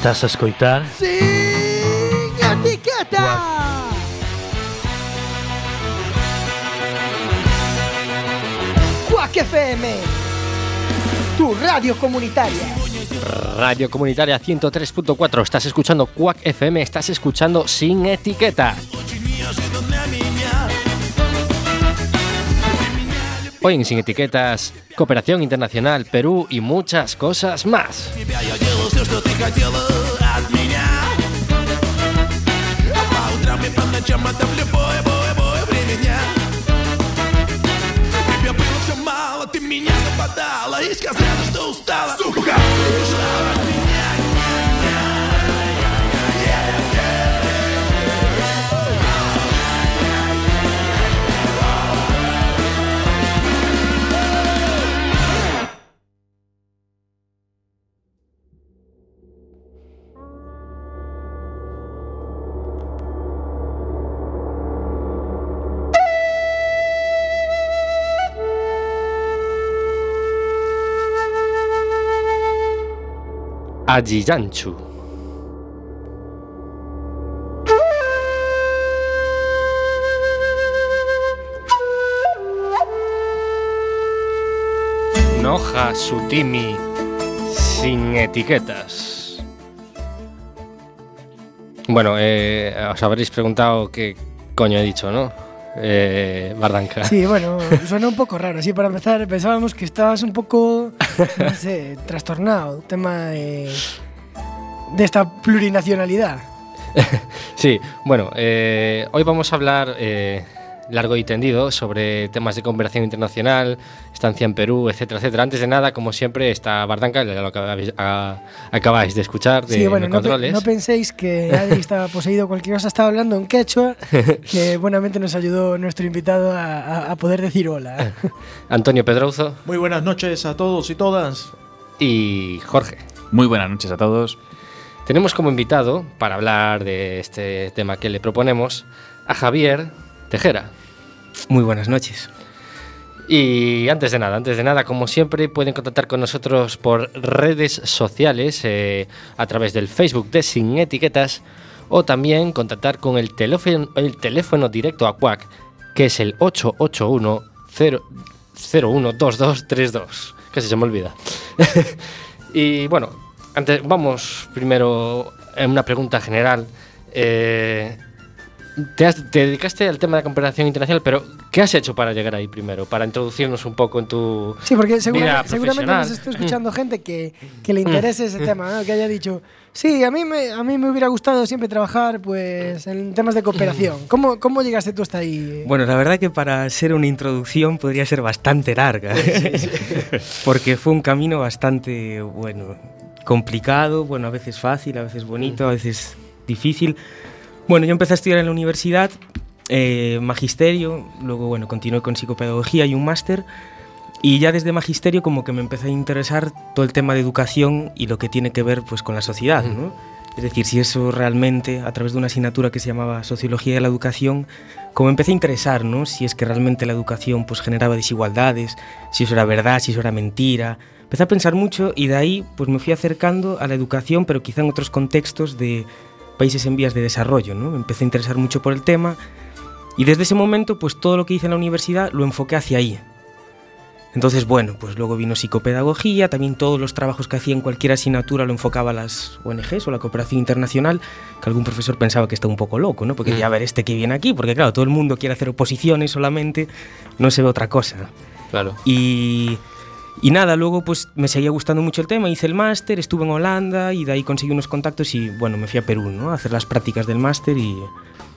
Estás a escoitar? Sin etiqueta. Cuac FM. Tu radio comunitaria. Radio Comunitaria 103.4, estás escuchando Quack FM, estás escuchando Sin Etiqueta. Hoy en Sin Etiquetas, cooperación internacional, Perú y muchas cosas más. Хотела от меня. А по утрам и по ночам это в любое, бое, бое время дня. Тебе было все мало, ты меня западала. И сказала, что устала. Сука, убежала Ajiyanchu. Noja Sutimi sin etiquetas. Bueno, eh, os habréis preguntado qué coño he dicho, ¿no? Eh, Bardanca. Sí, bueno, suena un poco raro. Así para empezar, pensábamos que estabas un poco, no sé, trastornado. Tema de, de esta plurinacionalidad. Sí, bueno, eh, hoy vamos a hablar eh, largo y tendido sobre temas de cooperación internacional, estancia en Perú, etcétera, etcétera. Antes de nada, como siempre, está Bardanca, lo acabáis, a- acabáis de escuchar, de, sí, bueno, no, pe- controles. no penséis que Adri estaba poseído cualquier cosa, estaba hablando en quechua, que buenamente nos ayudó nuestro invitado a, a- a poder decir hola. Antonio Pedrouzo Muy buenas noches a todos y todas. y Jorge. Muy buenas noches a todos. Tenemos como invitado, para hablar de este tema que le proponemos, a Javier Tejera. Muy buenas noches. Y antes de nada, antes de nada, como siempre, pueden contactar con nosotros por redes sociales, eh, a través del Facebook de Sin Etiquetas, o también contactar con el teléfono, el teléfono directo a Quack, que es el 881 012232. Casi se me olvida. y bueno, antes, vamos primero en una pregunta general. Eh, te, has- te dedicaste al tema de la cooperación internacional, pero ¿qué has hecho para llegar ahí primero? Para introducirnos un poco en tu Sí, porque vida seguramente, seguramente nos está escuchando gente que, que le interese ese tema, ¿no? que haya dicho, sí, a mí, me, a mí me hubiera gustado siempre trabajar pues, en temas de cooperación. ¿Cómo, cómo llegaste tú hasta ahí? Bueno, la verdad que para ser una introducción podría ser bastante larga, porque fue un camino bastante, bueno, complicado, bueno, a veces fácil, a veces bonito, a veces difícil. Bueno, yo empecé a estudiar en la universidad, eh, magisterio, luego, bueno, continué con psicopedagogía y un máster, y ya desde magisterio como que me empecé a interesar todo el tema de educación y lo que tiene que ver pues con la sociedad, ¿no? Es decir, si eso realmente, a través de una asignatura que se llamaba Sociología de la Educación, como empecé a interesar, ¿no? Si es que realmente la educación pues generaba desigualdades, si eso era verdad, si eso era mentira. Empecé a pensar mucho y de ahí pues me fui acercando a la educación, pero quizá en otros contextos de países en vías de desarrollo, ¿no? Me empecé a interesar mucho por el tema y desde ese momento pues todo lo que hice en la universidad lo enfoqué hacia ahí. Entonces, bueno, pues luego vino psicopedagogía, también todos los trabajos que hacía en cualquier asignatura lo enfocaba a las ONGs o la cooperación internacional, que algún profesor pensaba que estaba un poco loco, ¿no? Porque Mm. decía, a ver, este que viene aquí, porque claro, todo el mundo quiere hacer oposiciones solamente, no se ve otra cosa. Claro. Y, y nada, luego pues me seguía gustando mucho el tema, hice el máster, estuve en Holanda y de ahí conseguí unos contactos y bueno, me fui a Perú, ¿no? A hacer las prácticas del máster y,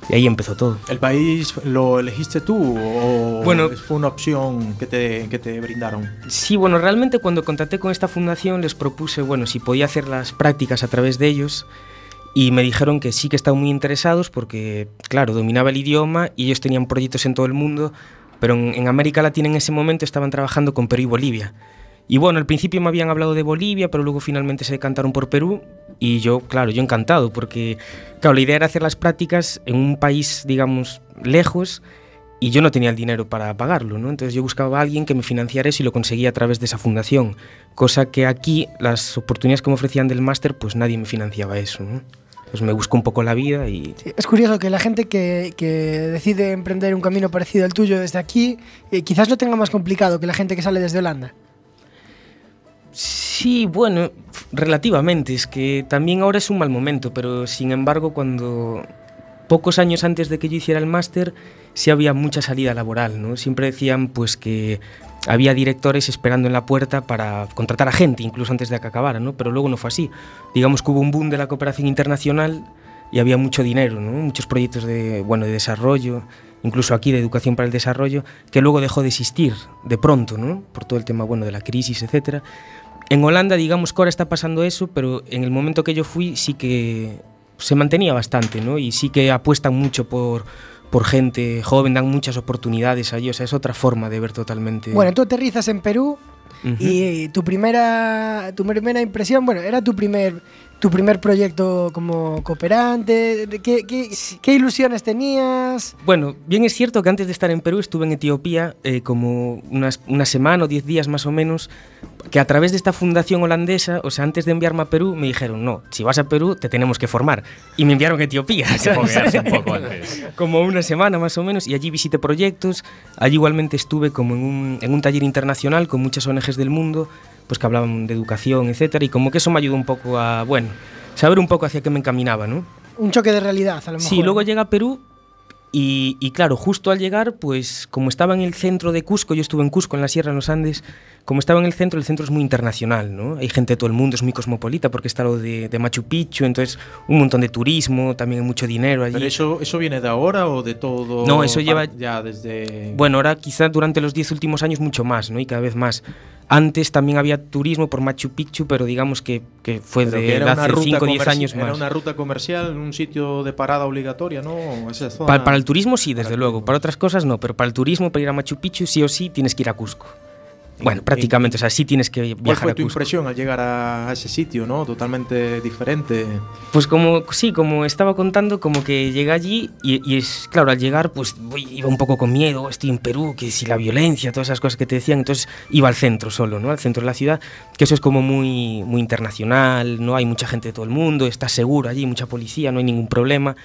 y ahí empezó todo. ¿El país lo elegiste tú o Bueno. fue una opción que te, que te brindaron? Sí, bueno, realmente cuando contacté con esta fundación les propuse, bueno, si podía hacer las prácticas a través de ellos y me dijeron que sí que estaban muy interesados porque, claro, dominaba el idioma y ellos tenían proyectos en todo el mundo, pero en, en América Latina en ese momento estaban trabajando con Perú y Bolivia. Y bueno, al principio me habían hablado de Bolivia, pero luego finalmente se decantaron por Perú y yo, claro, yo encantado porque, claro, la idea era hacer las prácticas en un país, digamos, lejos y yo no tenía el dinero para pagarlo, ¿no? Entonces yo buscaba a alguien que me financiara eso y lo conseguía a través de esa fundación, cosa que aquí las oportunidades que me ofrecían del máster, pues nadie me financiaba eso, ¿no? Pues me busco un poco la vida y Sí, Es curioso que la gente que, que decide emprender un camino parecido al tuyo desde aquí, eh, quizás lo tenga más complicado que la gente que sale desde Holanda. Sí, bueno, relativamente. Es que también ahora es un mal momento, pero sin embargo, cuando pocos años antes de que yo hiciera el máster, sí había mucha salida laboral, ¿no? Siempre decían pues que había directores esperando en la puerta para contratar a gente, incluso antes de que acabara, ¿no? Pero luego no fue así. Digamos que hubo un boom de la cooperación internacional y había mucho dinero, ¿no? Muchos proyectos de, bueno, de desarrollo, incluso aquí de educación para el desarrollo, que luego dejó de existir de pronto, ¿no? Por todo el tema, bueno, de la crisis, etcétera. En Holanda, digamos que ahora está pasando eso, pero en el momento que yo fui sí que se mantenía bastante, ¿no? Y sí que apuestan mucho por, por gente joven, dan muchas oportunidades allí, o sea, es otra forma de ver totalmente. Bueno, tú aterrizas en Perú y tu primera, tu primera impresión, bueno, era tu primer, tu primer proyecto como cooperante. ¿Qué, qué, qué ilusiones tenías? Bueno, bien es cierto que antes de estar en Perú estuve en Etiopía eh, como unas, una semana o diez días más o menos, que a través de esta fundación holandesa, o sea, antes de enviarme a Perú, me dijeron, no, si vas a Perú te tenemos que formar. Y me enviaron a Etiopía. Un poco antes. como una semana más o menos y allí visité proyectos. Allí igualmente estuve como en un, en un taller internacional con muchas ONGs del mundo, pues que hablaban de educación, etcétera, y como que eso me ayudó un poco a, bueno, saber un poco hacia qué me encaminaba, ¿no? Un choque de realidad, a lo mejor. Sí, luego llega a Perú y, y claro, justo al llegar, pues como estaba en el centro de Cusco, yo estuve en Cusco, en la Sierra, en los Andes, como estaba en el centro, el centro es muy internacional, ¿no? Hay gente de todo el mundo, es muy cosmopolita porque está lo de, de Machu Picchu, entonces un montón de turismo, también hay mucho dinero allí. Pero eso, eso viene de ahora o de todo. No, eso lleva- Ya desde. Bueno, ahora quizá durante los 10 últimos años mucho más, ¿no? Y cada vez más. Antes también había turismo por Machu Picchu, pero digamos que, que fue Pero de que era hace ruta 5 o 10 comerci- años Era más. una ruta comercial, un sitio de parada obligatoria, ¿no? Esa zona. Pa- para el turismo sí, desde luego. Para otras cosas no, pero para el turismo, para ir a Machu Picchu, sí o sí tienes que ir a Cusco. Bueno, En- prácticamente, o sea, sí tienes que ¿Cuál viajar fue a tu impresión al llegar a ese sitio, no? Totalmente diferente. Pues como, sí, como estaba contando, como que llegué allí y, y es, claro, al llegar pues voy- iba un poco con miedo, estoy en Perú, que si la violencia, todas esas cosas que te decían, entonces iba al centro solo, ¿no? Al centro de la ciudad, que eso es como muy, muy internacional, no hay mucha gente de todo el mundo, estás seguro allí, mucha policía, no hay ningún problema.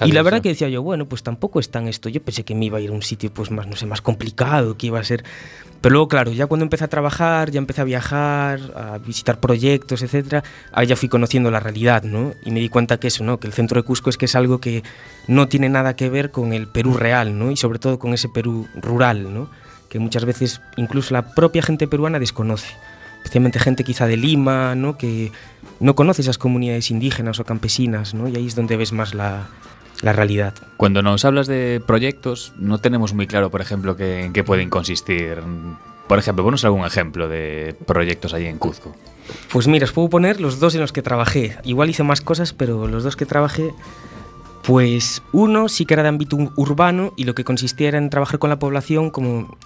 Y la verdad que decía yo, bueno, pues tampoco es tan esto. Yo pensé que me iba a ir a un sitio pues más, no sé, más complicado, que iba a ser... Pero luego, claro, ya cuando empecé a trabajar, ya empecé a viajar, a visitar proyectos, etcétera, ahí ya fui conociendo la realidad, ¿no? Y me di cuenta que eso, ¿no? Que el centro de Cusco es que es algo que no tiene nada que ver con el Perú real, ¿no? Y sobre todo con ese Perú rural, ¿no? Que muchas veces incluso la propia gente peruana desconoce. Especialmente gente quizá de Lima, ¿no? Que no conoce esas comunidades indígenas o campesinas, ¿no? Y ahí es donde ves más la, la realidad. Cuando nos hablas de proyectos, no tenemos muy claro, por ejemplo, que- en qué pueden consistir. Por ejemplo, ponos algún ejemplo de proyectos allí en Cuzco. Pues mira, os puedo poner los dos en los que trabajé. Igual hice más cosas, pero los dos que trabajé, pues uno sí que era de ámbito ur- urbano y lo que consistía era en trabajar con la población como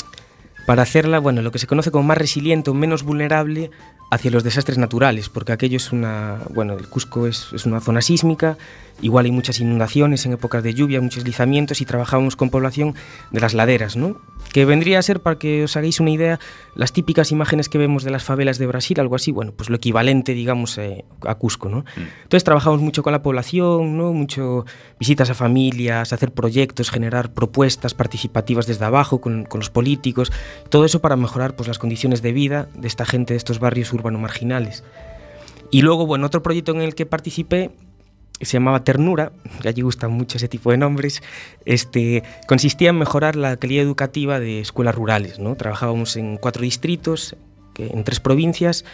para hacerla, bueno, lo que se conoce como más resiliente o menos vulnerable hacia los desastres naturales, porque aquello es una, bueno, el Cusco es, es una zona sísmica, igual hay muchas inundaciones en épocas de lluvia, muchos deslizamientos y trabajábamos con población de las laderas, ¿no? Que vendría a ser, para que os hagáis una idea, las típicas imágenes que vemos de las favelas de Brasil, algo así, bueno, pues lo equivalente, digamos, eh, a Cusco, ¿no? Entonces trabajamos mucho con la población, ¿no? Mucho visitas a familias, hacer proyectos, generar propuestas participativas desde abajo con, con los políticos, todo eso para mejorar pues, las condiciones de vida de esta gente de estos barrios urbano marginales. Y luego, bueno, otro proyecto en el que participé se llamaba Ternura, que allí gustan mucho ese tipo de nombres, este, consistía en mejorar la calidad educativa de escuelas rurales. ¿no? Trabajábamos en cuatro distritos, en tres provincias,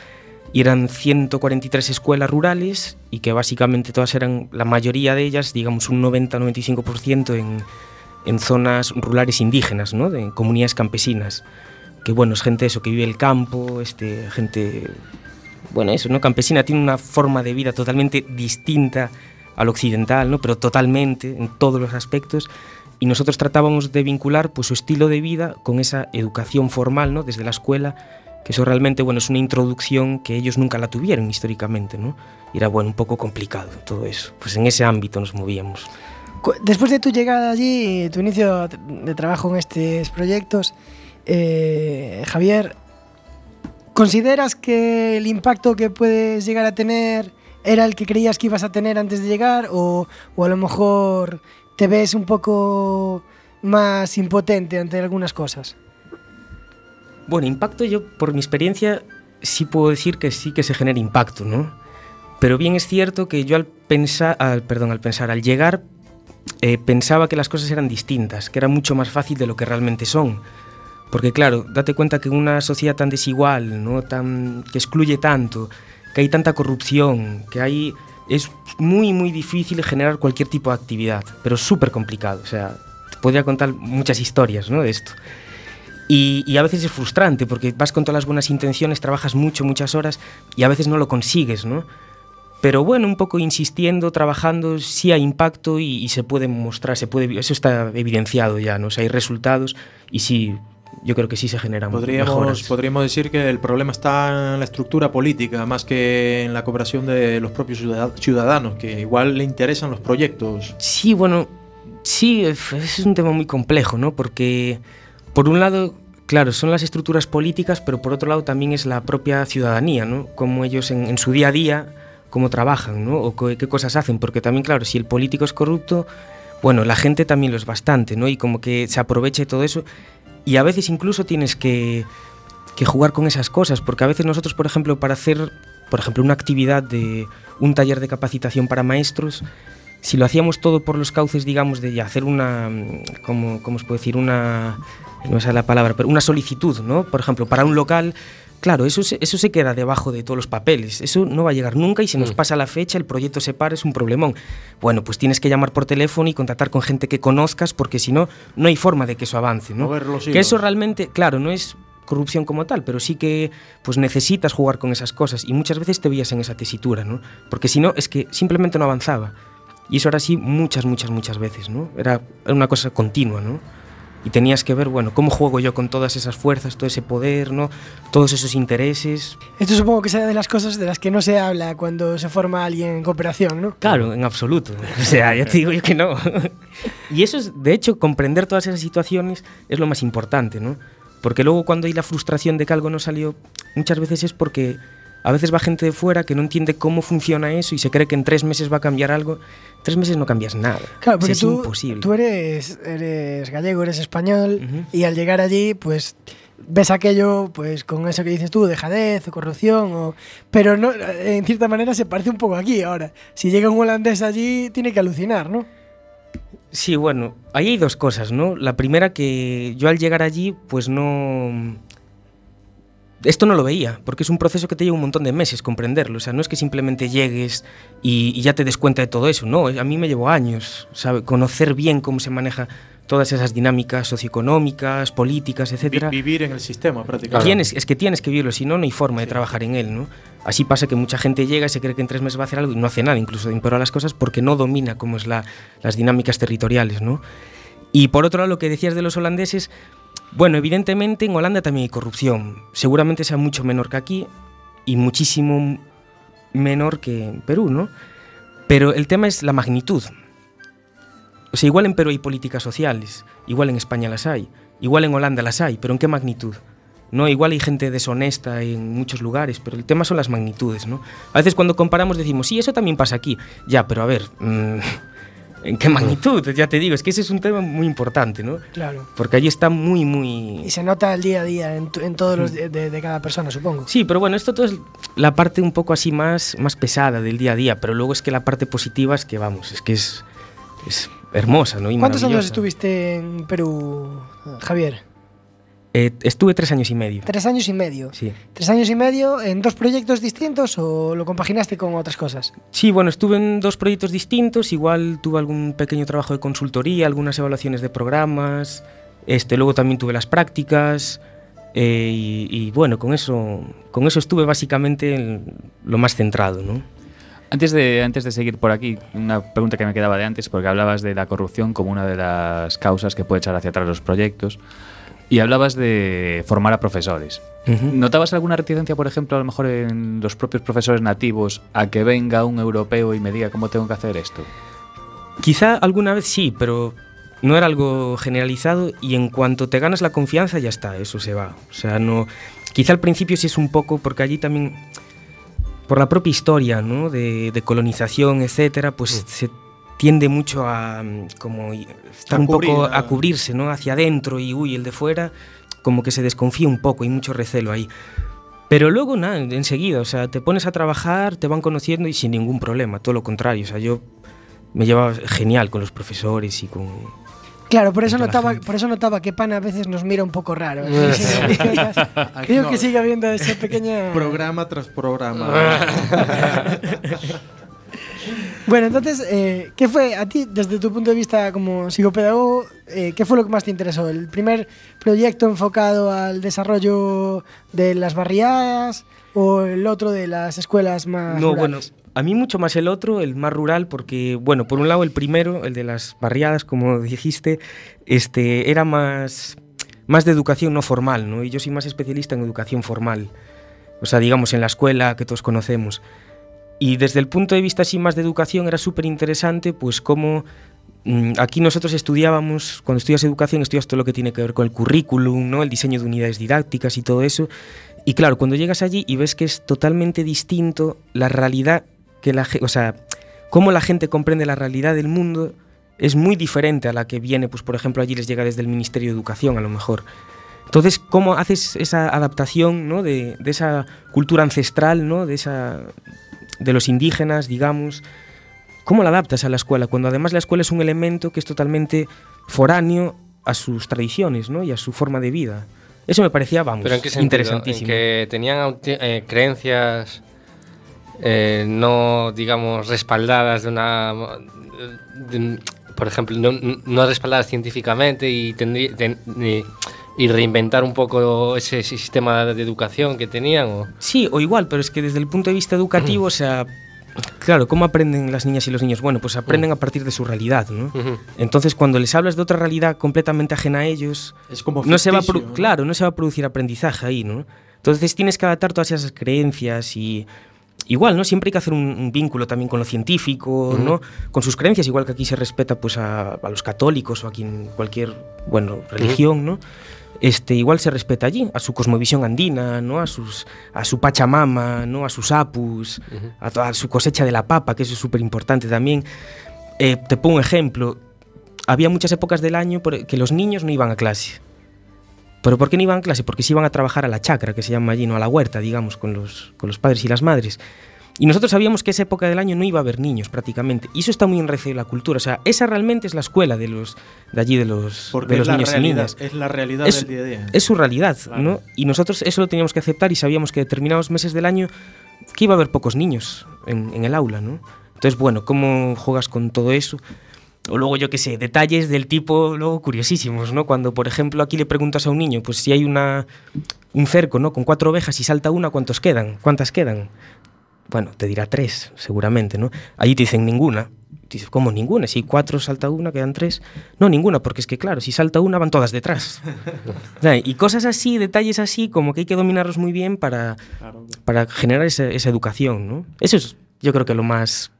y eran 143 escuelas rurales y que básicamente todas eran, la mayoría de ellas, digamos un 90-95% en, en zonas rurales indígenas, ¿no? de comunidades campesinas. Que bueno, es gente eso, que vive el campo, este, gente bueno, eso, ¿no? Campesina tiene una forma de vida totalmente distinta al occidental, ¿no? Pero totalmente, en todos los aspectos. Y nosotros tratábamos de vincular pues, su estilo de vida con esa educación formal, ¿no? Desde la escuela, que eso realmente, bueno, es una introducción que ellos nunca la tuvieron históricamente, ¿no? Era, bueno, un poco complicado todo eso. Pues en ese ámbito nos movíamos. Después de tu llegada allí, tu inicio de trabajo en estos proyectos, eh, Javier, ¿consideras que el impacto que puedes llegar a tener era el que creías que ibas a tener antes de llegar o, o a lo mejor te ves un poco más impotente ante algunas cosas? Bueno, impacto yo, por mi experiencia, sí puedo decir que sí que se genera impacto, ¿no? Pero bien es cierto que yo al pensar, al, perdón, al pensar, al llegar, eh, pensaba que las cosas eran distintas, que era mucho más fácil de lo que realmente son. Porque claro, date cuenta que una sociedad tan desigual, ¿no? tan, que excluye tanto, que hay tanta corrupción, que hay, es muy, muy difícil generar cualquier tipo de actividad, pero súper complicado. O sea, te podría contar muchas historias ¿no? de esto. Y, a veces es frustrante porque vas con todas las buenas intenciones, trabajas mucho, muchas horas y a veces no lo consigues, ¿no? Pero bueno, un poco insistiendo, trabajando, sí hay impacto y, y se puede mostrar, se puede, eso está evidenciado ya, ¿no? O hay resultados y sí, yo creo que sí se generan Podríamos, mejoras. podríamos decir que el problema está en la estructura política más que en la cooperación de los propios ciudad- ciudadanos, que igual le interesan los proyectos. Sí, bueno, sí, es es un tema muy complejo, ¿no? Porque, por un lado, claro, son las estructuras políticas, pero por otro lado también es la propia ciudadanía, ¿no? Cómo ellos en, en su día a día, cómo trabajan, ¿no? O co- qué cosas hacen, porque también, claro, si el político es corrupto, bueno, la gente también lo es bastante, ¿no? Y como que se aprovecha de todo eso, y a veces incluso tienes que, que jugar con esas cosas, porque a veces nosotros, por ejemplo, para hacer, por ejemplo, una actividad de un taller de capacitación para maestros, si lo hacíamos todo por los cauces, digamos, de hacer una, mm, ¿cómo, os puedo decir? Una, no sé la palabra, pero una solicitud, ¿no? Por ejemplo, para un local, claro, eso se, eso se queda debajo de todos los papeles, eso no va a llegar nunca y se nos Mm. pasa la fecha, el proyecto se para, es un problemón. Bueno, pues tienes que llamar por teléfono y contactar con gente que conozcas porque si no, no hay forma de que eso avance, ¿no? Que eso realmente, claro, no es corrupción como tal, pero sí que pues necesitas jugar con esas cosas y muchas veces te veías en esa tesitura, ¿no? Porque si no, es que simplemente no avanzaba. Y eso era así muchas, muchas, muchas veces, ¿no? Era una cosa continua, ¿no? Y tenías que ver, bueno, cómo juego yo con todas esas fuerzas, todo ese poder, ¿no? Todos esos intereses. Esto supongo que sea de las cosas de las que no se habla cuando se forma alguien en cooperación, ¿no? Claro, en absoluto. O sea, ya te digo yo que no. Y eso es, de hecho, comprender todas esas situaciones es lo más importante, ¿no? Porque luego cuando hay la frustración de que algo no salió, muchas veces es porque a veces va gente de fuera que no entiende cómo funciona eso y se cree que en tres meses va a cambiar algo. En tres meses no cambias nada. Claro, O sea, porque es tú, imposible. tú eres, eres gallego, eres español y al llegar allí, pues ves aquello, pues con eso que dices tú, dejadez o corrupción, o... pero no, en cierta manera se parece un poco aquí ahora. Si llega un holandés allí, tiene que alucinar, ¿no? Sí, bueno, ahí hay dos cosas, ¿no? La primera que yo al llegar allí, pues no... Esto no lo veía, porque es un proceso que te lleva un montón de meses comprenderlo. O sea, no es que simplemente llegues y, y ya te des cuenta de todo eso. No, a mí me llevó años, ¿sabe? Conocer bien cómo se maneja todas esas dinámicas socioeconómicas, políticas, Vi- etcétera. vivir en el sistema prácticamente. Tienes, es que tienes que vivirlo, si no, no hay forma de trabajar en él, ¿no? Así pasa que mucha gente llega y se cree que en tres meses va a hacer algo y no hace nada, incluso empeora las cosas porque no domina cómo es la, las dinámicas territoriales, ¿no? Y por otro lado, lo que decías de los holandeses, bueno, evidentemente en Holanda también hay corrupción, seguramente sea mucho menor que aquí y muchísimo menor que en Perú, ¿no? Pero el tema es la magnitud. O sea, igual en Perú hay políticas sociales, igual en España las hay, igual en Holanda las hay, pero ¿en qué magnitud? No, igual hay gente deshonesta en muchos lugares, pero el tema son las magnitudes, ¿no? A veces cuando comparamos decimos, sí, eso también pasa aquí. Ya, pero a ver, mm, ¿en qué magnitud? Ya te digo, es que ese es un tema muy importante, ¿no? Claro. Porque allí está muy, muy... Y se nota el día a día en, en todos los de, de- de cada persona, supongo. Sí, pero bueno, esto todo es la parte un poco así más, más pesada del día a día, pero luego es que la parte positiva es que, vamos, es que es, es hermosa, ¿no? Y ¿Cuántos años estuviste en Perú, Javier? Eh, estuve tres años y medio. Tres años y medio. Sí. ¿Tres años y medio en dos proyectos distintos o lo compaginaste con otras cosas? Sí, bueno, estuve en dos proyectos distintos, igual tuve algún pequeño trabajo de consultoría, algunas evaluaciones de programas, este, luego también tuve las prácticas eh, y, y, bueno, con eso, con eso estuve básicamente en lo más centrado, ¿no? Antes de, antes de seguir por aquí, una pregunta que me quedaba de antes, porque hablabas de la corrupción como una de las causas que puede echar hacia atrás los proyectos, y hablabas de formar a profesores. ¿Notabas alguna reticencia, por ejemplo, a lo mejor en los propios profesores nativos, a que venga un europeo y me diga cómo tengo que hacer esto? Quizá alguna vez sí, pero no era algo generalizado y en cuanto te ganas la confianza ya está, eso se va. O sea, no. Quizá al principio sí es un poco, porque allí también, por la propia historia, ¿no? De, de colonización, etcétera, pues se tiende mucho a mm, como y- estar A un cubrir, poco a- cubrirse, ¿no? Hacia adentro y uy, el de fuera, como que se desconfía un poco, hay mucho recelo ahí. Pero luego, nada, enseguida, o sea, te pones a trabajar, te van conociendo y sin ningún problema, todo lo contrario, o sea, yo me llevaba genial con los profesores y con... Claro, por eso notaba, gente. por eso notaba que Pana a veces nos mira un poco raro. Sí. Creo que sigue habiendo esa pequeña. Programa tras programa. Bueno, entonces, eh, ¿qué fue a ti, desde tu punto de vista como psicopedagogo, eh, qué fue lo que más te interesó? ¿El primer proyecto enfocado al desarrollo de las barriadas o el otro de las escuelas más No, bueno, rurales? a mí mucho más el otro, el más rural, porque, bueno, por un lado el primero, el de las barriadas, como dijiste, este, era más, más de educación no formal, ¿no? Y yo soy más especialista en educación formal, o sea, digamos, en la escuela que todos conocemos. Y desde el punto de vista así más de educación era súper interesante, pues cómo mm, aquí nosotros estudiábamos, cuando estudias educación, estudias todo lo que tiene que ver con el currículum, ¿no? el diseño de unidades didácticas y todo eso. Y claro, cuando llegas allí y ves que es totalmente distinto la realidad que la o sea, cómo la gente comprende la realidad del mundo es muy diferente a la que viene, pues por ejemplo, allí les llega desde el Ministerio de Educación a lo mejor. Entonces, ¿cómo haces esa adaptación ¿no? de, de esa cultura ancestral, ¿no? de, esa, de los indígenas, digamos? ¿Cómo la adaptas a la escuela? Cuando además la escuela es un elemento que es totalmente foráneo a sus tradiciones ¿no? y a su forma de vida. Eso me parecía, vamos, ¿Pero en qué sentido? interesantísimo. ¿En que tenían eh, creencias eh, no, digamos, respaldadas de una... de por ejemplo, no, no respaldadas científicamente y, tendrí- ten- y, y reinventar un poco ese sistema de educación que tenían? O? Sí, o igual, pero es que desde el punto de vista educativo, o sea, claro, ¿cómo aprenden las niñas y los niños? Bueno, pues aprenden a partir de su realidad, ¿no? Ujú. Entonces, cuando les hablas de otra realidad completamente ajena a ellos, Es como no se va a claro, no se va a producir aprendizaje ahí, ¿no? Entonces tienes que adaptar todas esas creencias y igual, ¿no? Siempre hay que hacer un, un vínculo también con lo científico, ¿no? Con sus creencias, igual que aquí se respeta pues a, a los católicos o a quien cualquier, bueno, religión, ¿no? Este, igual se respeta allí, a su cosmovisión andina, ¿no? A sus a su Pachamama, ¿no? A sus apus, a toda su cosecha de la papa, que eso es súper importante también. Eh, te pongo un ejemplo. Había muchas épocas del año que los niños no iban a clase. ¿Pero por qué no iban a clase? Porque se iban a trabajar a la chacra, que se llama allí, no a la huerta, digamos, con los, con los padres y las madres. Y nosotros sabíamos que esa época del año no iba a haber niños prácticamente. Y eso está muy en la cultura. O sea, esa realmente es la escuela de los de allí, de los, Porque de los niños y realidad, niñas. es la realidad Es- del día a día. Es su realidad, Claro. ¿no? Y nosotros eso lo teníamos que aceptar y sabíamos que determinados meses del año que iba a haber pocos niños en, en el aula, ¿no? Entonces, bueno, ¿cómo juegas con todo eso? O luego, yo qué sé, detalles del tipo, luego curiosísimos, ¿no? Cuando, por ejemplo, aquí le preguntas a un niño, pues si hay una, un cerco, ¿no? Con cuatro ovejas y salta una, ¿cuántos quedan? ¿Cuántas quedan? Bueno, te dirá tres, seguramente, ¿no? Allí te dicen ninguna. Dices, ¿cómo ninguna? Si hay cuatro, salta una, quedan tres. No, ninguna, porque es que, claro, si salta una, van todas detrás. Y cosas así, detalles así, como que hay que dominarlos muy bien para, para generar esa, esa educación, ¿no? Eso es, yo creo que lo más,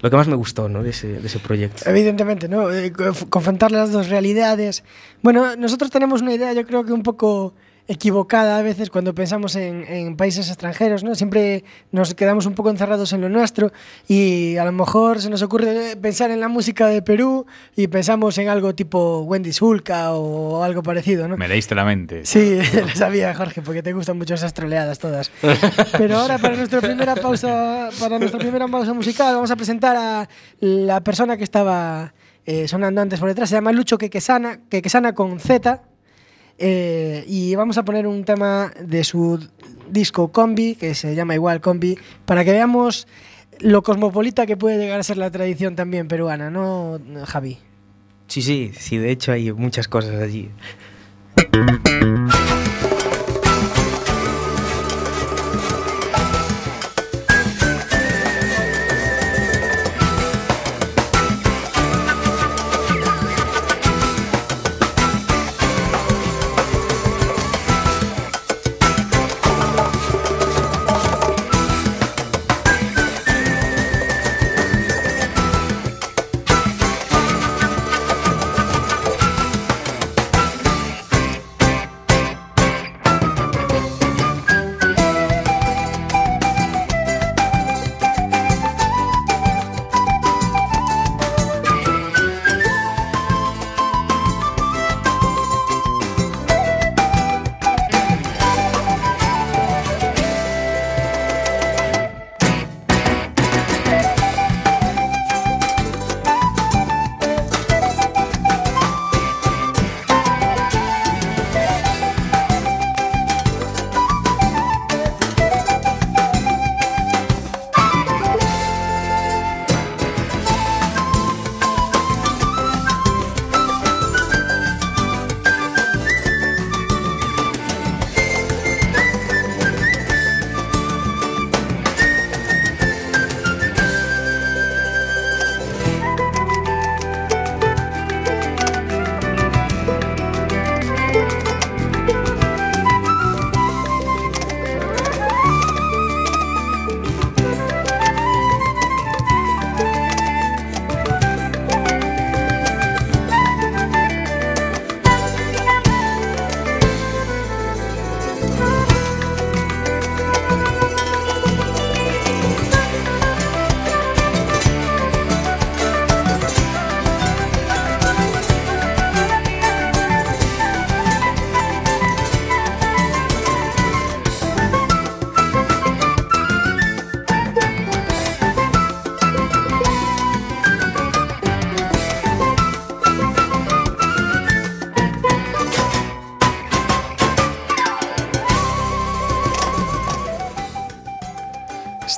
lo que más me gustó, ¿no? De ese, de ese proyecto. Evidentemente, ¿no? Eh, conf- confrontar las dos realidades. Bueno, nosotros tenemos una idea, yo creo que un poco equivocada a veces cuando pensamos en, en países extranjeros, ¿no? Siempre nos quedamos un poco encerrados en lo nuestro y a lo mejor se nos ocurre pensar en la música de Perú y pensamos en algo tipo Wendy Zulka o algo parecido, ¿no? Me leíste la mente. Sí, lo sabía, Jorge, porque te gustan mucho esas troleadas todas. Pero ahora para nuestra primera pausa, para nuestra primera pausa musical, vamos a presentar a la persona que estaba eh, sonando antes por detrás. Se llama Lucho Quequesana, Quequesana con Z. eh, y vamos a poner un tema de su disco Combi, que se llama igual Combi, para que veamos lo cosmopolita que puede llegar a ser la tradición también peruana, ¿no, Javi? Sí, sí, sí, de hecho hay muchas cosas allí.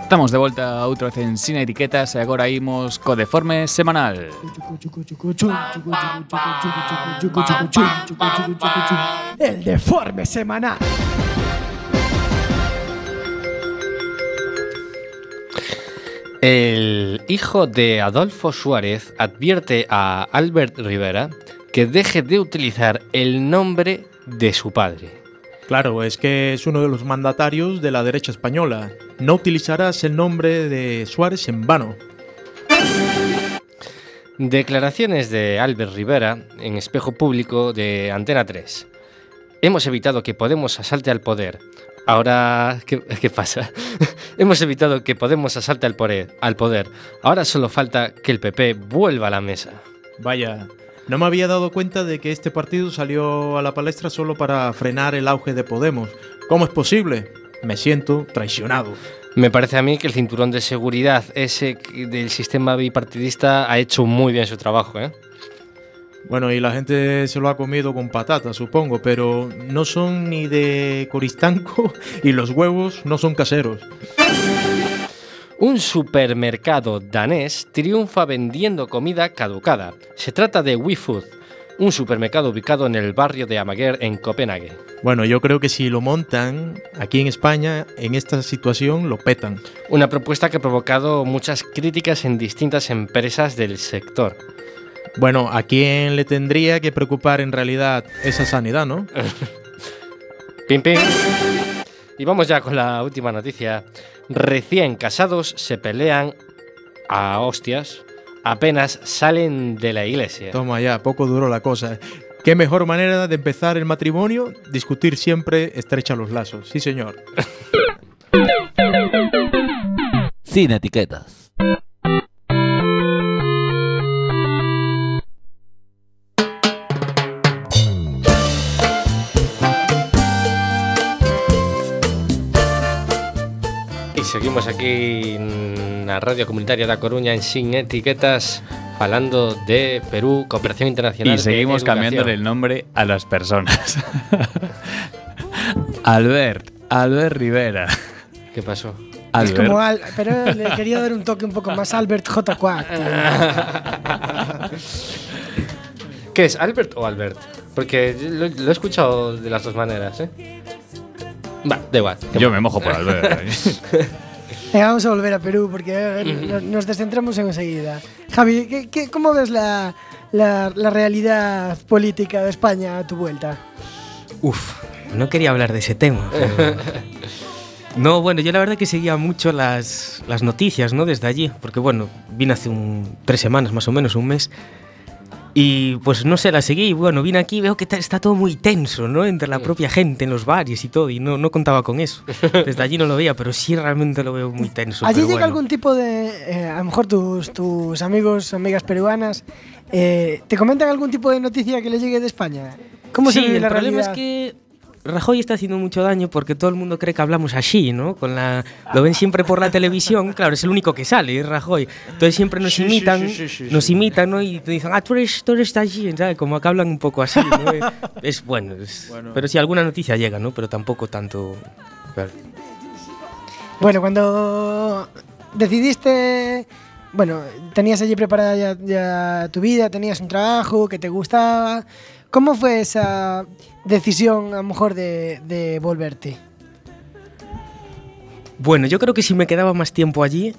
Estamos de volta outra vez en Sin Etiquetas e agora imos co deforme semanal. El deforme semanal. El hijo de Adolfo Suárez advierte a Albert Rivera que deje de utilizar el nombre de su padre. Claro, es que es uno de los mandatarios de la derecha española. No utilizarás el nombre de Suárez en vano. Declaraciones de Albert Rivera en espejo público de Antena 3. Hemos evitado que Podemos asalte al poder. Ahora, ¿qué, qué pasa? Hemos evitado que Podemos asalte al poder, al poder. Ahora solo falta que el PP vuelva a la mesa. Vaya, no me había dado cuenta de que este partido salió a la palestra solo para frenar el auge de Podemos. ¿Cómo es posible? Me siento traicionado. Me parece a mí que el cinturón de seguridad ese del sistema bipartidista ha hecho muy bien su trabajo, ¿eh? Bueno, y la gente se lo ha comido con patatas, supongo, pero no son ni de Coristanco y los huevos no son caseros. Un supermercado danés triunfa vendiendo comida caducada. Se trata de WeFood, un supermercado ubicado en el barrio de Amager en Copenhague. Bueno, yo creo que si lo montan aquí en España, en esta situación lo petan. Una propuesta que ha provocado muchas críticas en distintas empresas del sector. Bueno, ¿a quién le tendría que preocupar en realidad esa sanidad, no? Pim, pim. Y vamos ya con la última noticia. Recién casados se pelean a hostias apenas salen de la iglesia. Toma ya, poco duró la cosa. ¿Qué mejor manera de empezar el matrimonio? Discutir siempre estrecha los lazos. Sí, señor. Sin etiquetas. Y seguimos aquí na Radio Comunitaria da Coruña en Sin Etiquetas falando de Perú, cooperación internacional Y seguimos cambiando el nombre a las personas. Albert, Albert Rivera. ¿Qué pasó? Es Albert. como Al, pero le quería dar un toque un poco más Albert J. Quack. ¿Qué es, Albert o Albert? Porque yo lo, lo he escuchado de las dos maneras, ¿eh? Va, da igual. Yo me mojo por Albert. Venga, vamos a volver a Perú porque eh, nos- nos descentramos enseguida. Javi, ¿qué, qué, cómo ves la, la, la realidad política de España a tu vuelta? Uf, no quería hablar de ese tema. pero- No, bueno, yo la verdad que seguía mucho las, las noticias, ¿no? Desde allí, porque bueno, vine hace un, tres semanas más o menos, un mes. Y pues no sé, la seguí y bueno, vine aquí y veo que ta- está todo muy tenso, ¿no? Entre la propia gente, en los bares y todo, y no, no contaba con eso. Desde allí no lo veía, pero sí realmente lo veo muy tenso. ¿Allí llega bueno. algún tipo de, eh, a lo mejor tus, tus amigos amigas peruanas, eh, te comentan algún tipo de noticia que les llegue de España? ¿Cómo se sí, vive el la problema realidad? es que Rajoy está haciendo mucho daño porque todo el mundo cree que hablamos así, ¿no? Con la, lo ven siempre por la televisión, claro, es el único que sale, es Rajoy. Entonces siempre nos Sí, sí, imitan, sí, sí, sí, nos imitan, ¿no? Y te dicen, ah, tú eres, tú eres allí, ¿sabes? Como que hablan un poco así, ¿no? es bueno, es- Bueno. pero sí, alguna noticia llega, ¿no? Pero tampoco tanto... claro. Bueno, cuando decidiste, bueno, tenías allí preparada ya, ya tu vida, tenías un trabajo que te gustaba, ¿cómo fue esa decisión a lo mejor de, de volverte? Bueno, yo creo que si me quedaba más tiempo allí,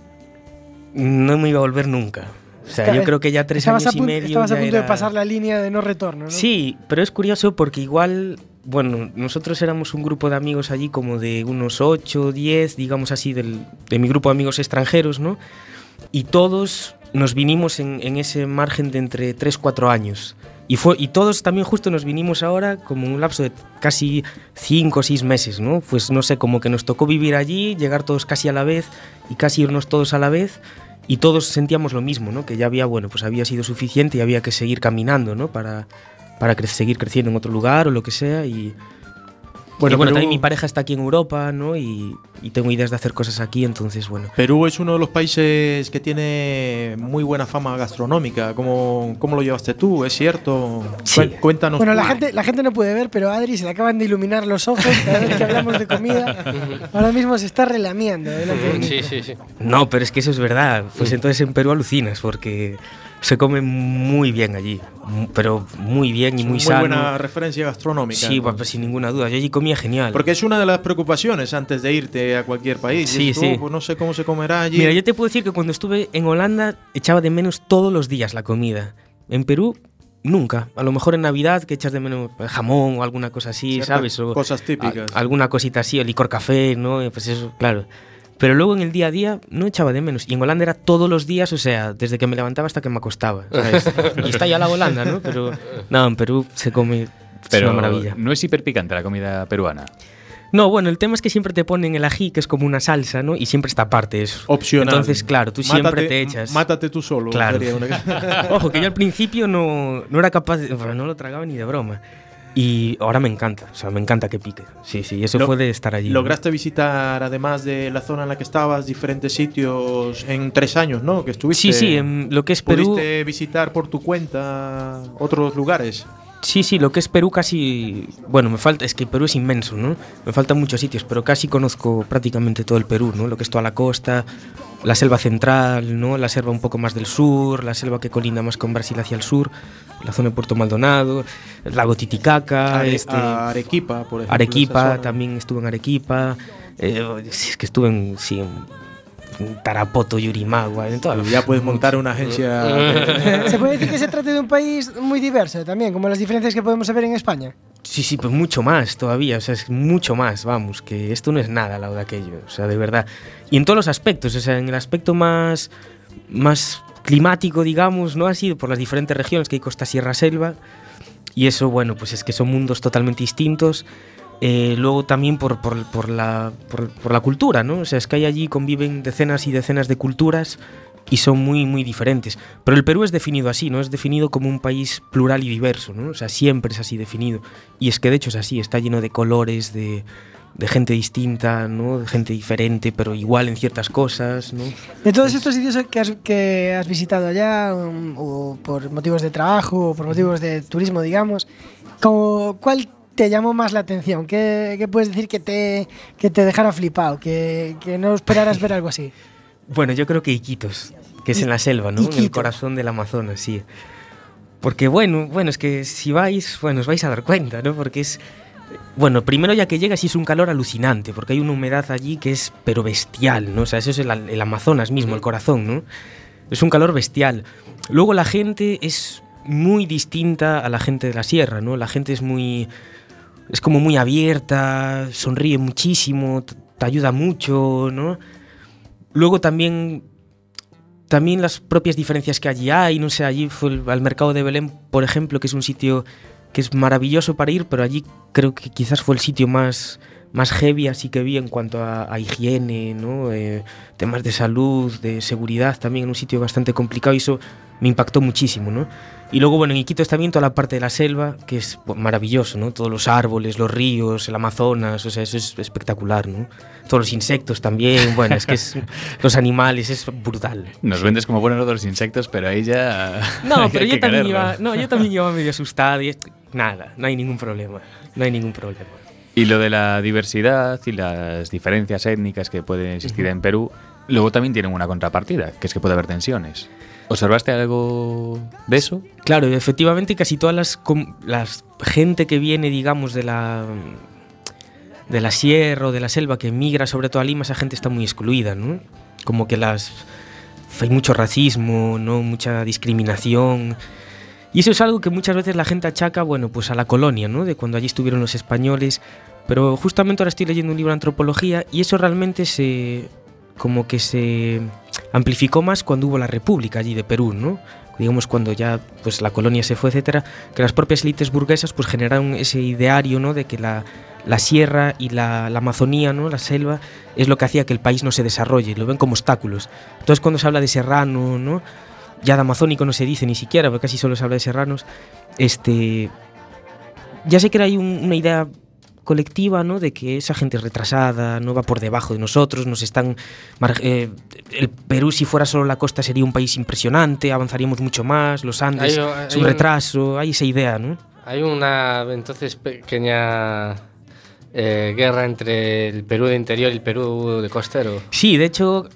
no me iba a volver nunca. O sea, yo creo que ya tres años a y punto, medio Estabas a ya punto de era- pasar la línea de no retorno, ¿no? Sí, pero es curioso porque igual, bueno, nosotros éramos un grupo de amigos allí como de unos 8, 10, digamos así, del, de mi grupo de amigos extranjeros, ¿no? Y todos nos vinimos en, en ese margen de entre 3, 4 años. Y, fue, y todos también justo nos vinimos ahora como un lapso de casi 5 o 6 meses, ¿no? Pues no sé, como que nos tocó vivir allí, llegar todos casi a la vez y casi irnos todos a la vez. Y todos sentíamos lo mismo, ¿no? Que ya había, bueno, pues había sido suficiente y había que seguir caminando, ¿no? Para, para cre- seguir creciendo en otro lugar o lo que sea. Y, Bueno, Bueno, bueno, Perú- también mi pareja está aquí en Europa, ¿no? Y, y tengo ideas de hacer cosas aquí, entonces, bueno. Perú es uno de los países que tiene muy buena fama gastronómica. ¿Cómo, cómo lo llevaste tú? ¿Es cierto? Sí. Cué- Cuéntanos. Bueno, la gente, la gente no puede ver, pero a Adri se le acaban de iluminar los ojos cada vez que hablamos de comida. Ahora mismo se está de mí. Sí, sí, sí. No, pero es que eso es verdad. Pues entonces en Perú alucinas, porque se come muy bien allí. Pero muy bien y muy, muy sano. buena referencia gastronómica. Sí, entonces. pues sin ninguna duda. Yo allí comía genial. Porque es una de las preocupaciones antes de irte a cualquier país. Sí, sí. "Oh, pues no sé cómo se comerá allí. Mira, yo te puedo decir que cuando estuve en Holanda echaba de menos todos los días la comida. En Perú, nunca. A lo mejor en Navidad que echas de menos jamón o alguna cosa así, ¿sabes? O cosas típicas. a- alguna cosita así, licor café, ¿no? Pues eso, claro. Pero luego en el día a día no echaba de menos. Y en Holanda era todos los días, o sea, desde que me levantaba hasta que me acostaba. ¿sabes? y está ya la Holanda, ¿no? Pero no, en Perú se come. es Pero una maravilla. no es hiper picante la comida peruana. No, bueno, el tema es que siempre te ponen el ají, que es como una salsa, ¿no? Y siempre está aparte eso. Opcional. Entonces, claro, tú siempre te echas. Mátate tú solo. Claro. una- Ojo, que yo al principio no, no era capaz de. bueno, no lo tragaba ni de broma. Y ahora me encanta, o sea, me encanta que pique. Sí, sí, eso Lo- fue de estar allí. Lograste visitar, además de la zona en la que estabas, diferentes sitios en tres años, ¿no? Que estuviste. Sí, sí, en lo que es Perú. ¿Pudiste visitar por tu cuenta otros lugares? Sí, sí, lo que es Perú casi. Bueno, me falta. Es que Perú es inmenso, ¿no? Me faltan muchos sitios, pero casi conozco prácticamente todo el Perú, ¿no? Lo que es toda la costa, la selva central, ¿no? La selva un poco más del sur, la selva que colinda más con Brasil hacia el sur, la zona de Puerto Maldonado, el lago Titicaca, Are- este. a Arequipa, por ejemplo. Arequipa, también estuve en Arequipa. eh, es que estuve en, sí, en Tarapoto, Yurimagua, en todas. Ya puedes montar una agencia. Se puede decir que se trata de un país muy diverso también, como las diferencias que podemos ver en España. Sí, sí, pues mucho más todavía, o sea, es mucho más, vamos, que esto no es nada al lado de aquello, o sea, de verdad. Y en todos los aspectos, o sea, en el aspecto más, más climático, digamos, ¿no? Ha sido por las diferentes regiones que hay costa, sierra, selva, y eso, bueno, pues es que son mundos totalmente distintos. Eh, luego también por, por, por la, por, por la cultura, ¿no? O sea, es que hay allí conviven decenas y decenas de culturas y son muy, muy diferentes. Pero el Perú es definido así, ¿no? Es definido como un país plural y diverso, ¿no? O sea, siempre es así definido. Y es que de hecho es así, está lleno de colores, de, de gente distinta, ¿no? De gente diferente, pero igual en ciertas cosas, ¿no? De todos estos sitios que has, que has visitado allá, um, o por motivos de trabajo, o por motivos de turismo, digamos, como, ¿cuál te llamó más la atención? ¿Qué, qué puedes decir que te, que te dejara flipado? Que, que no esperaras ver algo así. Bueno, yo creo que Iquitos, que es en la selva, ¿no? En el corazón del Amazonas, sí. Porque bueno, bueno, es que si vais, bueno, os vais a dar cuenta, ¿no? Porque es bueno, primero ya que llegas y es un calor alucinante, porque hay una humedad allí que es pero bestial, ¿no? O sea, eso es el, el Amazonas mismo, el corazón, ¿no? Es un calor bestial. Luego la gente es muy distinta a la gente de la sierra, ¿no? La gente es muy es como muy abierta, sonríe muchísimo, te ayuda mucho, ¿no? Luego también también las propias diferencias que allí hay, no sé, allí fue al mercado de Belén, por ejemplo, que es un sitio que es maravilloso para ir, pero allí creo que quizás fue el sitio más, más heavy así que vi en cuanto a, a higiene, ¿no? Eh, temas de salud, de seguridad también, en un sitio bastante complicado y eso me impactó muchísimo, ¿no? Y luego, bueno, en Iquitos también toda la parte de la selva, que es pues, maravilloso, ¿no? Todos los árboles, los ríos, el Amazonas, o sea, eso es espectacular, ¿no? Todos los insectos también, bueno, es que es, los animales, es brutal. Nos vendes como buenos los insectos, pero ahí ya. No, pero yo también, iba, no, yo también iba medio asustado y nada, no hay ningún problema, no hay ningún problema. Y lo de la diversidad y las diferencias étnicas que pueden existir en Perú, luego también tienen una contrapartida, que es que puede haber tensiones. ¿Observaste algo de eso? Claro, efectivamente casi todas las, gente que viene, digamos, de la de la sierra o de la selva que migra sobre todo a Lima, esa gente está muy excluida, ¿no? Como que las hay mucho racismo, ¿no? Mucha discriminación. Y eso es algo que muchas veces la gente achaca, bueno, pues a la colonia, ¿no? De cuando allí estuvieron los españoles. Pero justamente ahora estoy leyendo un libro de antropología y eso realmente se como que se amplificó más cuando hubo la República allí de Perú, ¿no? Digamos cuando ya pues la colonia se fue, etcétera, que las propias élites burguesas pues generaron ese ideario, ¿no? De que la, la sierra y la, la Amazonía, ¿no? La selva es lo que hacía que el país no se desarrolle, lo ven como obstáculos. Entonces cuando se habla de serrano, ¿no? Ya de amazónico no se dice ni siquiera, porque casi solo se habla de serranos. Este, ya sé que hay un- una idea colectiva, ¿no? De que esa gente es retrasada, no va por debajo de nosotros, nos están... eh, el Perú, si fuera solo la costa, sería un país impresionante, avanzaríamos mucho más, los Andes, Hay- hay un un- retraso, hay esa idea, ¿no? Hay una entonces pequeña eh, guerra entre el Perú de interior y el Perú de costero. Sí, de hecho,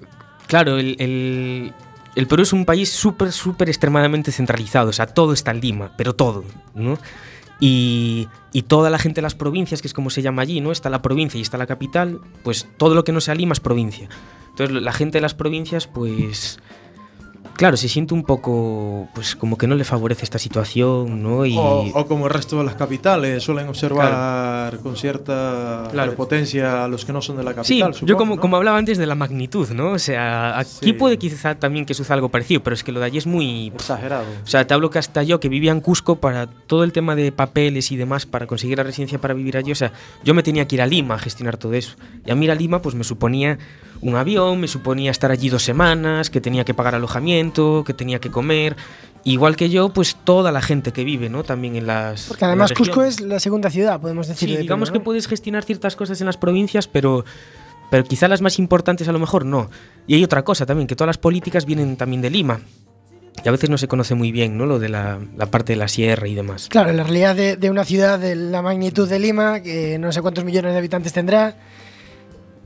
claro, el, el- el Perú es un país súper, súper extremadamente centralizado, o sea, todo está en Lima, pero todo, ¿no? Y, toda la gente de las provincias, que es como se llama allí, ¿no? Está la provincia y está la capital, pues todo lo que no sea Lima es provincia. Entonces la gente de las provincias, pues... Claro, se siente un poco, pues como que no le favorece esta situación, ¿no? Y, O, o como el resto de las capitales, suelen observar con cierta Claro. prepotencia a los que no son de la Sí, capital. yo supongo, como, ¿no? como hablaba antes de la magnitud, ¿no? O sea, aquí Sí. puede quizá también que suceda algo parecido, pero es que lo de allí es muy... Exagerado. O sea, te hablo que hasta yo, que vivía en Cusco, para todo el tema de papeles y demás, para conseguir la residencia para vivir allí, o sea, yo me tenía que ir a Lima a gestionar todo eso. Y a mí ir a Lima, pues me suponía un avión, me suponía estar allí dos semanas, que tenía que pagar alojamiento, que tenía que comer. Igual que yo, pues toda la gente que vive, ¿no? También en las. Porque además las Cusco es la segunda ciudad, podemos decir. Sí, de digamos Perú, que puedes gestionar ciertas cosas en las provincias, pero, pero quizá las más importantes a lo mejor no. Y hay otra cosa también, que todas las políticas vienen también de Lima. Y a veces no se conoce muy bien, ¿no? Lo de la, la parte de la sierra y demás. Claro, la realidad de, de una ciudad de la magnitud de Lima, que no sé cuántos millones de habitantes tendrá,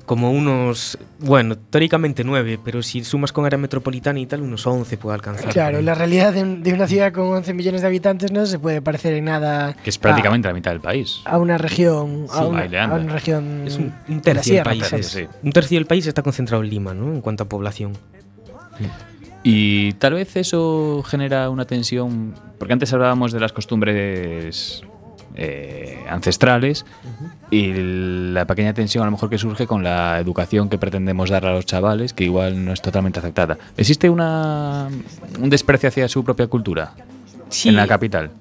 Como unos, bueno, teóricamente nueve, pero si sumas con área metropolitana y tal, unos 11 puede alcanzar. claro, la realidad de, un- de una ciudad con 11 millones de habitantes no se puede parecer en nada Que es prácticamente la mitad del país. a, una región, a, Sí, una, a una región Es un, un de la tercio del país. ejemplo. Un tercio del país está concentrado en Lima, ¿no? En cuanto a población. Y tal vez eso genera una tensión, porque antes hablábamos de las costumbres eh, ancestrales y la pequeña tensión a lo mejor que surge con la educación que pretendemos dar a los chavales, que igual no es totalmente aceptada. ¿Existe una, un desprecio hacia su propia cultura Sí, en la capital?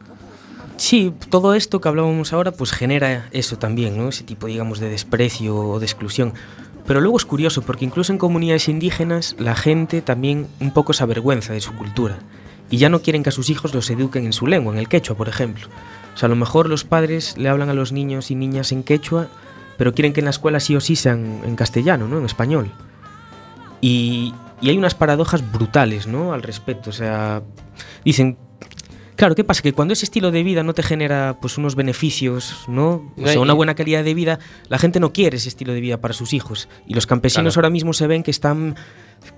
Sí, todo esto que hablábamos ahora pues genera eso también, ¿no? Ese tipo, digamos, de desprecio o de exclusión. Pero luego es curioso porque incluso en comunidades indígenas la gente también un poco se avergüenza de su cultura y ya no quieren que a sus hijos los eduquen en su lengua, en el quechua, por ejemplo. O sea, a lo mejor los padres le hablan a los niños y niñas en quechua, pero quieren que en la escuela sí o sí sean en castellano, ¿no? En español. Y, y hay unas paradojas brutales, ¿no? Al respecto. O sea, dicen, claro, ¿qué pasa? Que cuando ese estilo de vida no te genera pues unos beneficios, ¿no? O sea, una buena calidad de vida, la gente no quiere ese estilo de vida para sus hijos. Y los campesinos Claro. ahora mismo se ven que están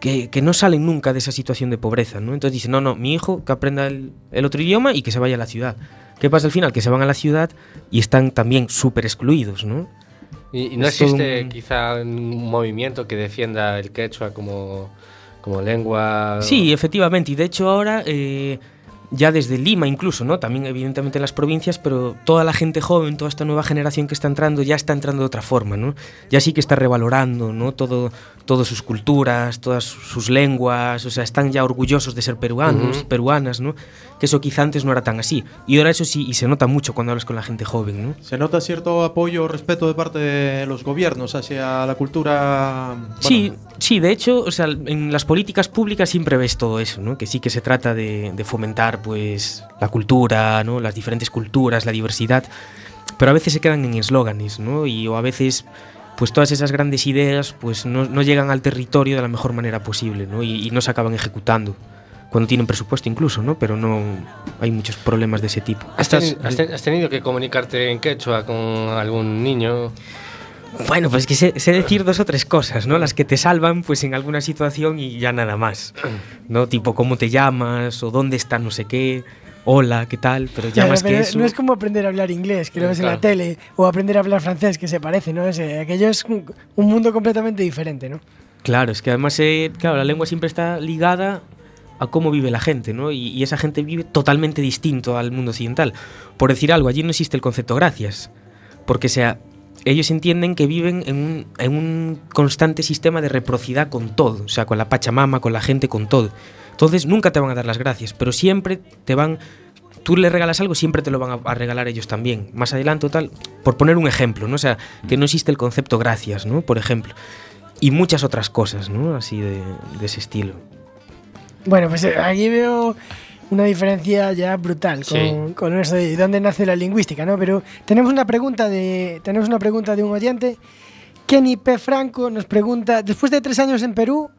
que, que no salen nunca de esa situación de pobreza, ¿no? Entonces dicen, no, no, mi hijo que aprenda el, el otro idioma y que se vaya a la ciudad. ¿Qué pasa al final? Que se van a la ciudad y están también súper excluidos, ¿no? Y, y no Es todo existe quizá un movimiento que defienda el quechua como, como lengua. Sí, efectivamente. Y de hecho ahora, eh, ya desde Lima incluso, ¿no? También evidentemente en las provincias, pero toda la gente joven, toda esta nueva generación que está entrando, ya está entrando de otra forma, ¿no? Ya sí que está revalorando, ¿no? Todo, todas sus culturas, todas sus lenguas, o sea, están ya orgullosos de ser peruanos, Ujú. peruanas, ¿no? Que eso quizá antes no era tan así. Y ahora eso sí, y se nota mucho cuando hablas con la gente joven, ¿no? ¿Se nota cierto apoyo o respeto de parte de los gobiernos hacia la cultura? bueno, Sí, sí, de hecho, o sea, en las políticas públicas siempre ves todo eso, ¿no? Que sí que se trata de, de fomentar, pues, la cultura, ¿no? Las diferentes culturas, la diversidad, pero a veces se quedan en eslóganes, ¿no? Y o a veces, pues, todas esas grandes ideas, pues, no, no llegan al territorio de la mejor manera posible, ¿no? Y, y no se acaban ejecutando. Cuando tienen presupuesto incluso, ¿no? Pero no hay muchos problemas de ese tipo. ¿Has, Estas- teni- has ten- has tenido que comunicarte en quechua con algún niño? Bueno, pues que sé, sé decir dos o tres cosas, ¿no? Las que te salvan, pues en alguna situación y ya nada más. ¿No? Tipo, ¿cómo te llamas? O ¿dónde está no sé qué? Hola, ¿qué tal? Pero ya Claro, más que eso... No es como aprender a hablar inglés, que lo ves en la tele, o aprender a hablar francés, que se parece, ¿no? Ese- aquello es un, un mundo completamente diferente, ¿no? Claro, es que además, eh, claro, la lengua siempre está ligada a cómo vive la gente, ¿no? Y, y esa gente vive totalmente distinto al mundo occidental. Por decir algo, allí no existe el concepto gracias, porque sea, ellos entienden que viven en un, constante sistema de reciprocidad con todo, o sea, con la Pachamama, con la gente, con todo. Entonces nunca te van a dar las gracias, pero siempre te van... Tú le regalas algo, siempre te lo van a, regalar ellos también. Más adelante tal, por poner un ejemplo, ¿no? O sea, que no existe el concepto gracias, ¿no? Por ejemplo. Y muchas otras cosas, ¿no? Así de, de ese estilo. Bueno, pues eh, aquí veo una diferencia ya brutal con, Sí. con eso de dónde nace la lingüística, ¿no? Pero tenemos una pregunta de tenemos una pregunta de un oyente. Kenny P. Franco nos pregunta, después de tres años en Perú,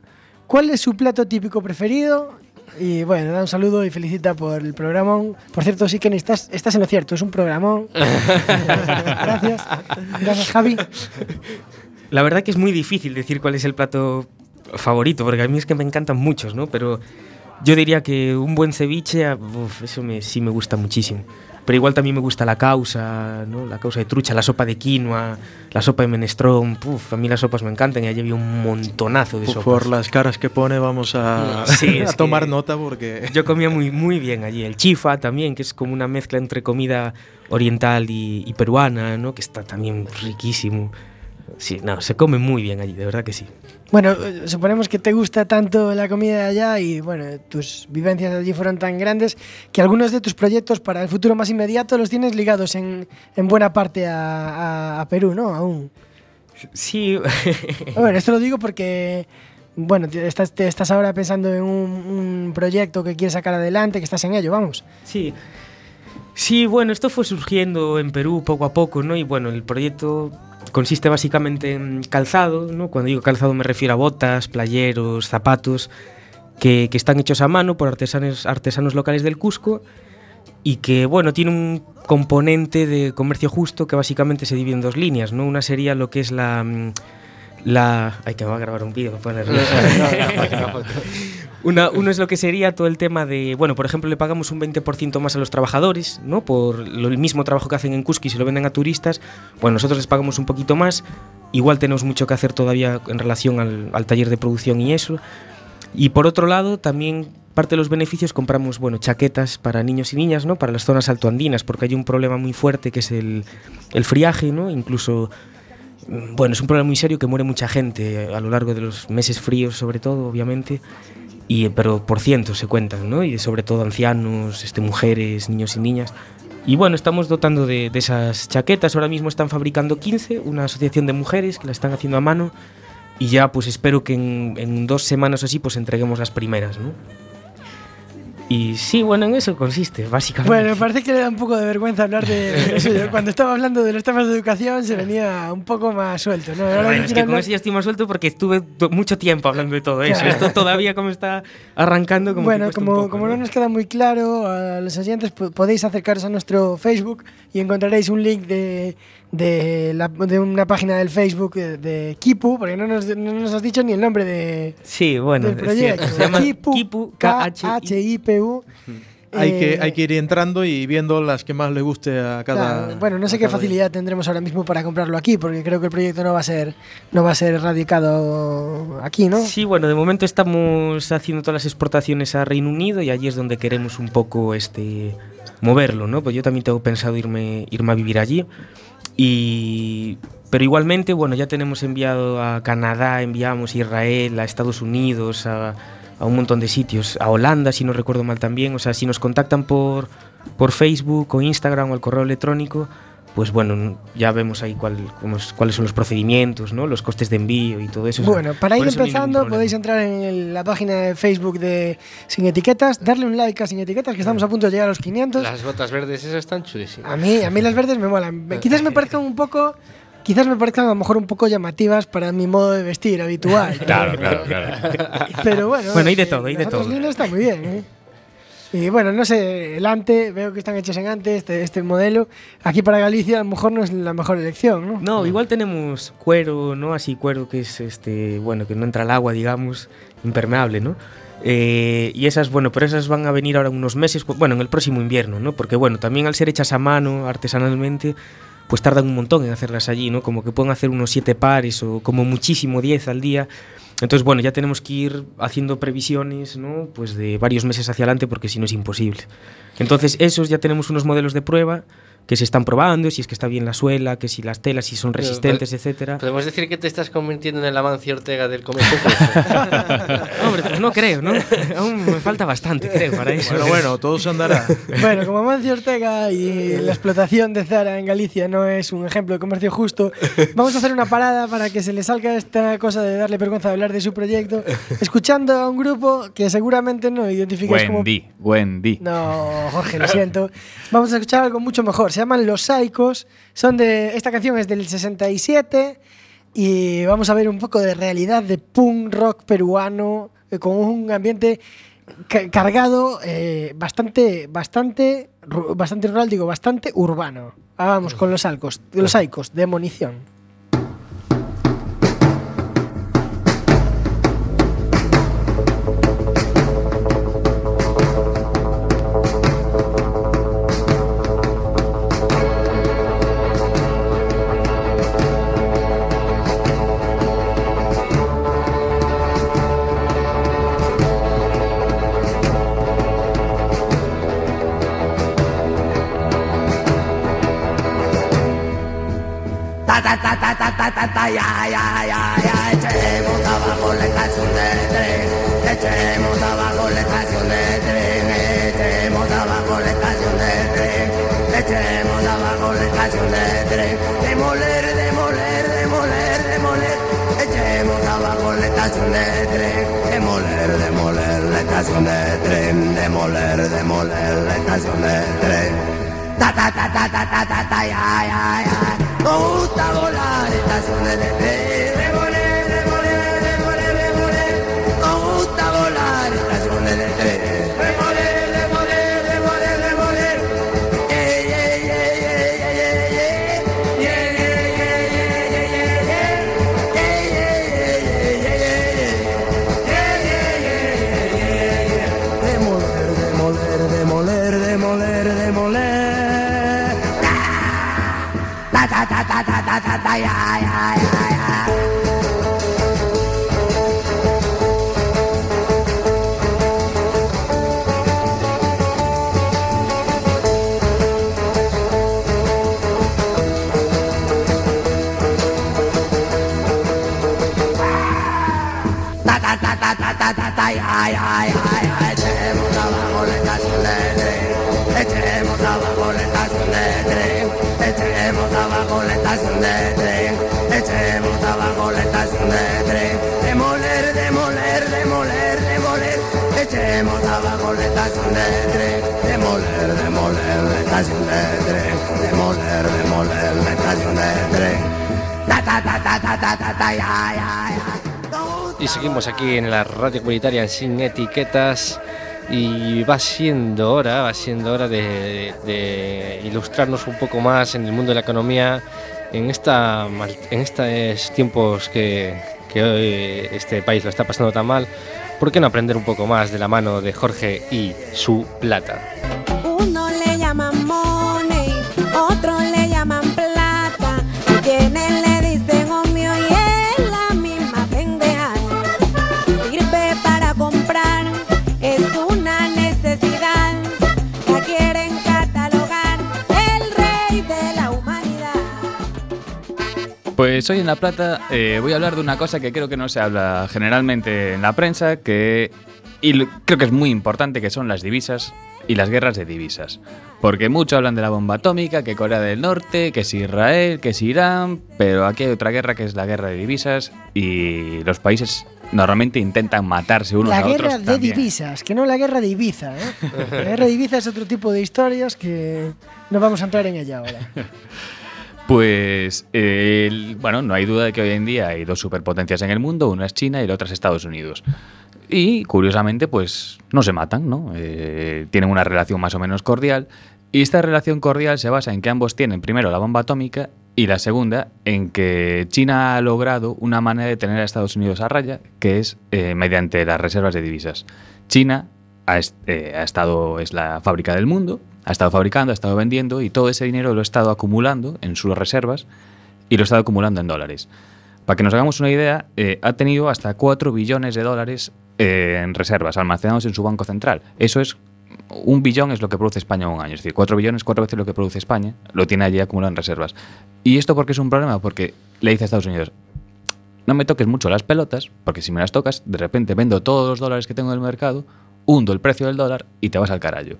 ¿cuál es su plato típico preferido? Y bueno, da un saludo y felicita por el programón. Por cierto, sí, Kenny, estás, estás en lo cierto, es un programón. Gracias. Gracias, Javi. La verdad que es muy difícil decir cuál es el plato favorito, porque a mí es que me encantan muchos, ¿no? Pero yo diría que un buen ceviche, ah, uf, eso me, sí me gusta muchísimo. Pero igual también me gusta la causa, ¿no? La causa de trucha, la sopa de quinoa, la sopa de menestrón. Puf, a mí las sopas me encantan y allí había un montonazo de sopas. por las caras que pone vamos a, Sí, a es tomar nota porque... Yo comía muy, muy bien allí. El chifa también, que es como una mezcla entre comida oriental y, y peruana, ¿no? Que está también riquísimo. Sí, no, se come muy bien allí, de verdad que sí. Bueno, suponemos que te gusta tanto la comida de allá y bueno, tus vivencias allí fueron tan grandes que algunos de tus proyectos para el futuro más inmediato los tienes ligados en, en buena parte a, a- a Perú, ¿no? Aún. Sí, Bueno, esto lo digo porque, bueno, te estás, te estás ahora pensando en un, un proyecto que quieres sacar adelante, que estás en ello, vamos. sí. Sí, bueno, esto fue surgiendo en Perú poco a poco, ¿no? Y bueno, el proyecto consiste básicamente en calzado, ¿no? Cuando digo calzado me refiero a botas, playeros, zapatos, que, que están hechos a mano por artesanos, artesanos locales del Cusco y que, bueno, tiene un componente de comercio justo que básicamente se divide en dos líneas, ¿no? Una sería lo que es la... mm, la ay, que me va a grabar un vídeo, me pone nervioso. Una, uno es lo que sería todo el tema de, bueno, por ejemplo, le pagamos un 20% más a los trabajadores, ¿no? Por lo- el mismo trabajo que hacen en Cusco y se lo venden a turistas. Bueno, nosotros les pagamos un poquito más. Igual tenemos mucho que hacer todavía en relación al, al taller de producción y eso. Y por otro lado, también parte de los beneficios compramos, bueno, chaquetas para niños y niñas, ¿no? Para las zonas altoandinas, porque hay un problema muy fuerte que es el, el friaje, ¿no? Incluso, mm, bueno, es un problema muy serio que muere mucha gente a lo largo de los meses fríos, sobre todo, obviamente. Y, pero por cientos se cuentan, ¿no? Y sobre todo ancianos, este, mujeres, niños y niñas. Y bueno, estamos dotando de, de esas chaquetas. Ahora mismo están fabricando 15, una asociación de mujeres que la están haciendo a mano. Y ya pues espero que en, en dos semanas o así pues entreguemos las primeras, ¿no? Y sí, bueno, en eso consiste, básicamente. Bueno, parece que le da un poco de vergüenza hablar de, eso. Cuando estaba hablando de los temas de educación se venía un poco más suelto, ¿no? Ahora Bueno, es que con eso ya estoy más suelto porque estuve mucho tiempo hablando de todo eso. Claro. Esto todavía como está arrancando como bueno, como, poco, como no nos queda muy claro a los oyentes, po- podéis acercaros a nuestro Facebook y encontraréis un link de, de, la- de una página del Facebook de, de Kipu, porque no nos, no nos has dicho ni el nombre de, Sí, bueno, del proyecto. cierto. Se llama Kipu, Kipu, K-H-I. K-H-I-P-U. Hay, que, Eh, hay que ir entrando y viendo las que más le guste a cada... Claro, bueno, no sé qué facilidad tendremos ahora mismo para comprarlo aquí, porque creo que el proyecto no va a ser, no va a ser radicado aquí, ¿no? Sí, bueno, de momento estamos haciendo todas las exportaciones a Reino Unido y allí es donde queremos un poco este moverlo, ¿no? Pues yo también tengo pensado irme, irme a vivir allí. Y pero igualmente, bueno, ya tenemos enviado a Canadá, enviamos a Israel, a Estados Unidos, a, a un montón de sitios, a Holanda, si no recuerdo mal también. O sea, si nos contactan por, por Facebook o Instagram o al correo electrónico, pues bueno, ya vemos ahí cuál, cómo es- cuáles son los procedimientos, ¿no? Los costes de envío y todo eso. Bueno, para ir no empezando podéis entrar en el- la página de Facebook de Sin Etiquetas, darle un like a Sin Etiquetas, que estamos a punto de llegar a los 500. Las botas verdes esas están chulísimas. A mí, a mí las verdes me molan. Quizás me parezcan un poco, quizás me parezcan a lo mejor un poco llamativas para mi modo de vestir habitual. Claro, claro, claro. Pero bueno, Bueno, hay de todo, hay de las otras todo. líneas están muy bien, ¿eh? Y bueno, no sé, el ante, veo que están hechos en ante, este, este modelo. Aquí para Galicia a lo mejor no es la mejor elección, ¿no? No, igual tenemos cuero, ¿no? Así cuero que es este, bueno, que no entra al agua, digamos, impermeable, ¿no? Eh, y esas, bueno, pero esas van a venir ahora unos meses, bueno, en el próximo invierno, ¿no? Porque bueno, también al ser hechas a mano, artesanalmente, pues tardan un montón en hacerlas allí, ¿no? Como que pueden hacer unos siete pares o como muchísimo 10 al día. Entonces, bueno, ya tenemos que ir haciendo previsiones, ¿no? Pues de varios meses hacia adelante porque si no es imposible. Entonces, esos ya tenemos unos modelos de prueba que se están probando, si es que está bien la suela, que si las telas, si son resistentes, etcétera. Podemos decir que te estás convirtiendo en el Amancio Ortega del comercio. No creo, ¿no? Aún me falta bastante, creo, para eso. Bueno, bueno, todo se andará. Bueno, como Amancio Ortega y la explotación de Zara en Galicia no es un ejemplo de comercio justo, vamos a hacer una parada para que se le salga esta cosa de darle vergüenza de hablar de su proyecto, escuchando a un grupo que seguramente no identificáis como... Wendy, Wendy. No, Jorge, lo siento. Vamos a escuchar algo mucho mejor. Se llaman Los Saicos. Son de. Esta canción es del 67. Y vamos a ver un poco de realidad de punk rock peruano. Eh, con un ambiente ca- cargado, eh, bastante, bastante, bastante rural, digo, bastante urbano. Ah, vamos con los Saicos, los Saicos, de ta ya ya ya ya echemos abajo la estación de tren. Echemos abajo la estación de tren. Echemos abajo la estación de tren. Echemos abajo la estación de tren. Demoler demoler demoler demoler. Echemos abajo la estación de tren. Demoler demoler la estación de tren. Demoler demoler la estación de tren. Ta ta ta ta ta ta ta ta ya ya ya nos gusta volar estaciones de ta ta ta ya ya ya ya. Ta ta ta ta ta ta ta ta ya ya demoler, demoler, un demoler, demoler, un Y seguimos aquí en la radio comunitaria Sin Etiquetas y va siendo hora, va siendo hora de, de, ilustrarnos un poco más en el mundo de la economía en esta en estos tiempos que, que hoy este país lo está pasando tan mal. ¿Por qué no aprender un poco más de la mano de Jorge y su plata? Pues hoy en La Plata eh, voy a hablar de una cosa que creo que no se habla generalmente en la prensa, que y creo que es muy importante, que son las divisas y las guerras de divisas. Porque muchos hablan de la bomba atómica, que Corea del Norte, que es Israel, que es Irán, pero aquí hay otra guerra que es la guerra de divisas y los países normalmente intentan matarse unos La a otros guerra de también. divisas, que no la guerra de Ibiza. ¿eh? La guerra de Ibiza es otro tipo de historias que no vamos a entrar en ella ahora. Pues, bueno, no hay duda de que hoy en día hay dos superpotencias en el mundo, una es China y la otra es Estados Unidos. Y, curiosamente, pues no se matan, ¿no? Eh, tienen una relación más o menos cordial. Y esta relación cordial se basa en que ambos tienen primero la bomba atómica y la segunda en que China ha logrado una manera de tener a Estados Unidos a raya, que es eh, mediante las reservas de divisas. China ha, eh, ha estado, es la fábrica del mundo, ha estado fabricando, ha estado vendiendo y todo ese dinero lo ha estado acumulando en sus reservas y lo ha estado acumulando en dólares. Para que nos hagamos una idea, eh, ha tenido hasta 4 billones de dólares eh, en reservas almacenados en su banco central. Eso es un billón es lo que produce España en un año. Es decir, cuatro billones, cuatro veces lo que produce España, lo tiene allí acumulado en reservas. ¿Y esto por qué es un problema? Porque le dice a Estados Unidos, no me toques mucho las pelotas, porque si me las tocas, de repente vendo todos los dólares que tengo en el mercado, hundo el precio del dólar y te vas al carallo.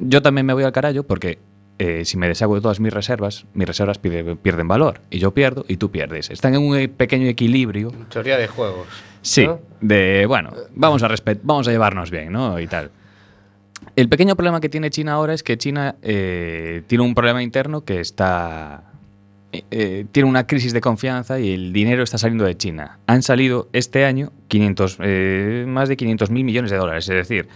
Yo también me voy al carallo porque eh, si me deshago de todas mis reservas, mis reservas pide- pierden valor. Y yo pierdo y tú pierdes. Están en un eh, pequeño equilibrio. Teoría de juegos. Sí, ¿no? de bueno, vamos a vamos a llevarnos bien, ¿no? Y tal. El pequeño problema que tiene China ahora es que China eh, tiene un problema interno que está eh, tiene una crisis de confianza y el dinero está saliendo de China. Han salido este año 500, más de 500 mil millones de dólares, es decir,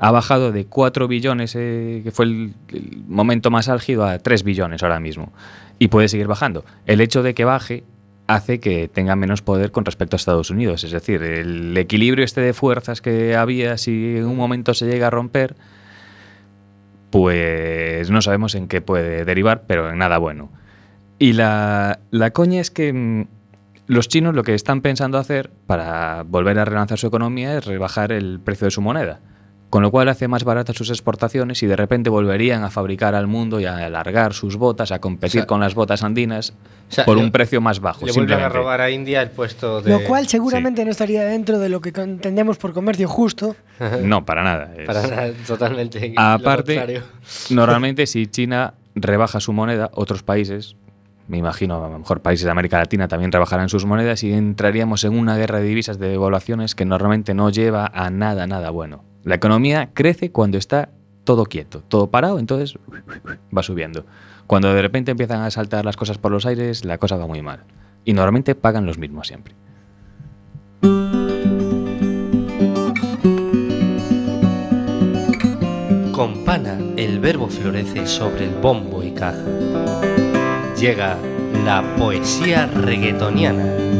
ha bajado de 4 billones, eh, que fue el, el momento más álgido, a 3 billones ahora mismo. Y puede seguir bajando. El hecho de que baje hace que tenga menos poder con respecto a Estados Unidos. Es decir, el equilibrio este de fuerzas que había, si en un momento se llega a romper, pues no sabemos en qué puede derivar, pero en nada bueno. Y la, la coña es que mm, los chinos lo que están pensando hacer para volver a relanzar su economía es rebajar el precio de su moneda. Con lo cual hace más baratas sus exportaciones y de repente volverían a fabricar al mundo y a alargar sus botas, a competir O sea, con las botas andinas O sea, por le- un precio más bajo. Le vuelven a robar a India el puesto de. Lo cual seguramente no estaría dentro de lo que entendemos por comercio justo. No, para nada. Es- Para nada, totalmente. Aparte, normalmente si China rebaja su moneda, otros países, me imagino a lo mejor países de América Latina también rebajarán sus monedas y entraríamos en una guerra de divisas de devaluaciones que normalmente no lleva a nada, nada bueno. La economía crece cuando está todo quieto, todo parado, entonces va subiendo. Cuando de repente empiezan a saltar las cosas por los aires, la cosa va muy mal. Y normalmente pagan los mismos siempre. Con pana el verbo florece sobre el bombo y caja. Llega la poesía reggaetoniana.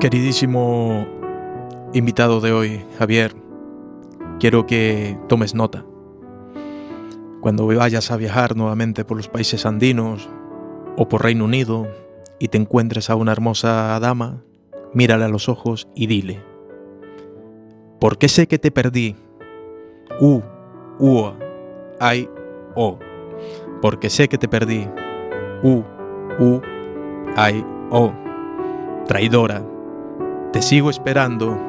Queridísimo invitado de hoy, Javier, quiero que tomes nota. Cuando vayas a viajar nuevamente por los países andinos o por Reino Unido y te encuentres a una hermosa dama, mírale a los ojos y dile, ¿por qué sé que te perdí? U, ua, ay, o. Porque sé que te perdí. U, u, ay, o. Traidora, te sigo esperando.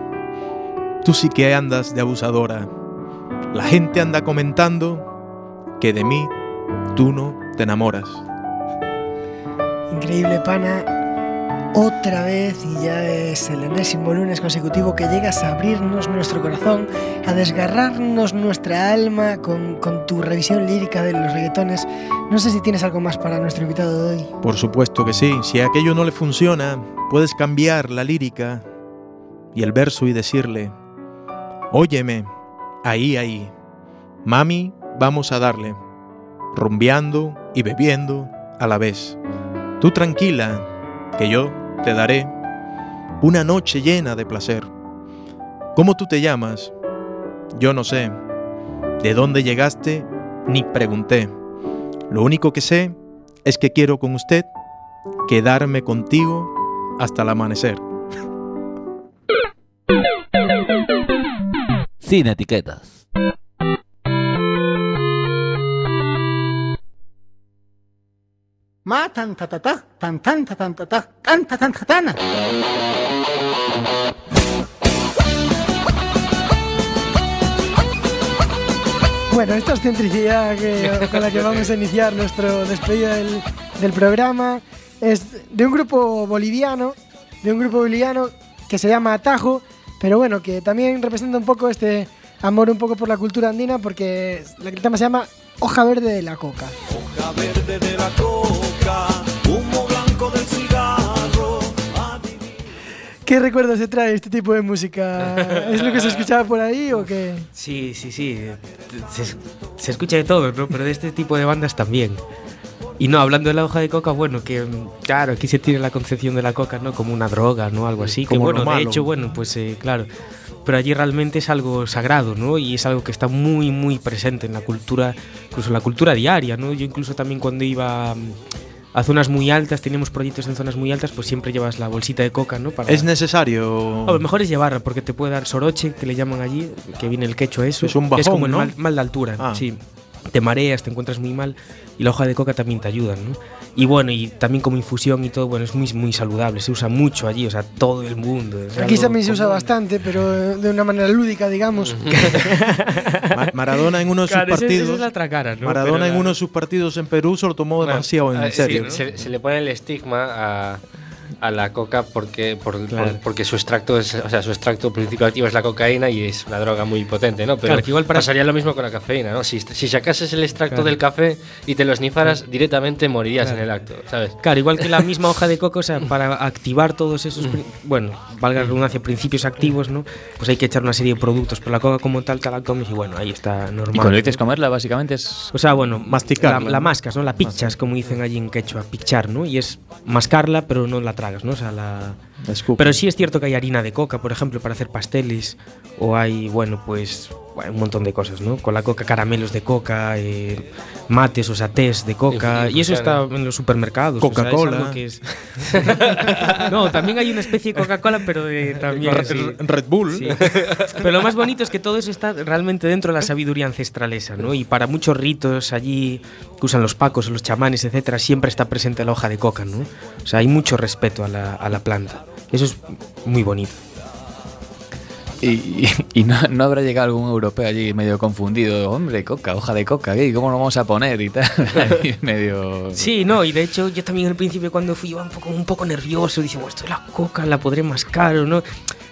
Tú sí que andas de abusadora. La gente anda comentando que de mí tú no te enamoras. Increíble, pana. Otra vez, y ya es el enésimo lunes consecutivo que llegas a abrirnos nuestro corazón, a desgarrarnos nuestra alma con, con tu revisión lírica de los reggaetones. No sé si tienes algo más para nuestro invitado de hoy. Por supuesto que sí. Si aquello no le funciona, puedes cambiar la lírica y el verso y decirle, Óyeme, ahí, ahí. Mami, vamos a darle. Rumbeando y bebiendo a la vez. Tú tranquila, que yo te daré una noche llena de placer. ¿Cómo tú te llamas? Yo no sé. ¿De dónde llegaste? Ni pregunté. Lo único que sé es que quiero con usted quedarme contigo hasta el amanecer. Sin etiquetas. Ma tan ta ta ta, tan tan ta tan ta ta, tan ta tan ta tana. Bueno, esta excentricidad que- con la que vamos a iniciar nuestro despedida del, del programa es de un grupo boliviano, de un grupo boliviano que se llama Atajo, pero bueno, que también representa un poco este amor un poco por la cultura andina porque el tema se llama Hoja Verde de la Coca. Hoja verde de la coca, humo blanco del cigarro. ¿Qué recuerdos te trae este tipo de música? ¿Es lo que se escuchaba por ahí o qué? Sí, sí, sí. Se, se escucha de todo, ¿no? Pero de este tipo de bandas también. Y no, hablando de la hoja de coca, bueno, que mm, claro, aquí se tiene la concepción de la coca, ¿no? Como una droga, ¿no? Algo así. Que Como lo bueno, de hecho, bueno, pues eh, claro. Pero allí realmente es algo sagrado, ¿no? Y es algo que está muy, muy presente en la cultura, incluso en la cultura diaria, ¿no? Yo incluso también cuando iba mm, a zonas muy altas, tenemos proyectos en zonas muy altas, pues siempre llevas la bolsita de coca, ¿no? Para... ¿Es necesario? Lo mejor es llevarla, porque te puede dar soroche, que le llaman allí, que viene el quecho a eso. Es un que es bajón, como el ¿no? mal, mal de altura, Ah. sí. Te mareas, te encuentras muy mal y la hoja de coca también te ayuda, ¿no? Y bueno, y también como infusión y todo, bueno, es muy, muy saludable, se usa mucho allí, o sea, todo el mundo. Aquí también se usa común. bastante, pero de una manera lúdica, digamos. Ma- Maradona en uno de sus Claro, esa- esa partidos. es la otra cara, ¿no? Maradona Pero en uno de sus partidos en Perú se lo tomó demasiado en sí, serio. se, se le pone el estigma a, a la coca porque, por- por- Claro. porque su extracto es, o sea, su extracto principal activo es la cocaína y es una droga muy potente, ¿no? Pero Claro, que igual para- pasaría lo mismo con la cafeína, ¿no? Si, si sacases el extracto Claro. del café y te lo snifaras, directamente morirías Claro. en el acto, ¿sabes? Claro, igual que la misma hoja de coco, o sea, para activar todos esos, pri- bueno, valga la redundancia, principios activos, ¿no? Pues hay que echar una serie de productos, pero la coca como tal te la comes y bueno, ahí está normal. Y cuando dices comerla, básicamente es. O sea, bueno, Masticarla, La, la ¿no? mascas, ¿no? La pichas, como dicen allí en quechua, pichar, ¿no? Y es mascarla, pero no la ¿no? O sea, la... Pero sí es cierto que hay harina de coca, por ejemplo, para hacer pasteles, o hay, bueno, pues bueno, un montón de cosas, ¿no? Con la coca, caramelos de coca, eh, mates, o sea, tés de coca, y eso está en los supermercados. o sea, es Coca-Cola. no, también hay una especie de Coca-Cola, pero de, también... Re- sí. Red Bull. Sí. Pero lo más bonito es que todo eso está realmente dentro de la sabiduría ancestral esa, ¿no? Y para muchos ritos allí que usan los pacos los chamanes, etcétera, siempre está presente la hoja de coca, ¿no? O sea, hay mucho respeto a la, a la planta. Eso es muy bonito. Y, no, no habrá llegado algún europeo allí medio confundido. Hombre, coca, hoja de coca, ¿qué? ¿cómo lo vamos a poner? Y tal. Medio. Sí, no, y de hecho yo también al principio cuando fui iba un poco, un poco nervioso, dije, bueno, esto es la coca, la podré mascar o no.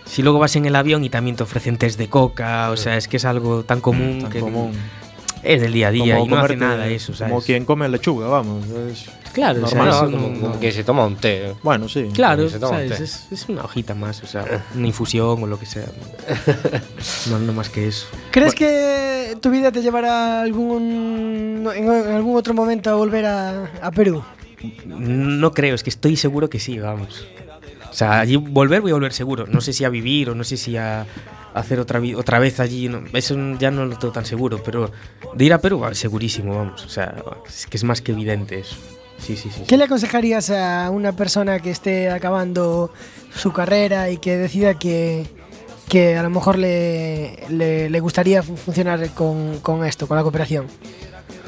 Si luego vas en el avión y también te ofrecen test de coca, o sea, es que es algo tan común Tan que común. es del día a día Como y no hace nada eso, ¿sabes? Como quien come lechuga, vamos. es- Claro, o sea, normal. eso como, que se toma un té. Bueno, sí. Claro, se toma un ¿sabes? té. Es, es una hojita más, o sea, una infusión o lo que sea. No, no más que eso. ¿Crees que tu vida te llevará algún, en algún otro momento a volver a, a Perú? No creo, es que estoy seguro que sí, vamos. O sea, allí volver voy a volver seguro. No sé si a vivir o no sé si a hacer otra, otra vez allí. no, eso ya no lo tengo tan seguro, pero de ir a Perú, va, segurísimo, vamos. O sea, es que es más que evidente eso. Sí, sí, sí. ¿Qué le aconsejarías a una persona que esté acabando su carrera y que decida que, que a lo mejor le, le, le gustaría fu- funcionar con, con esto, con la cooperación?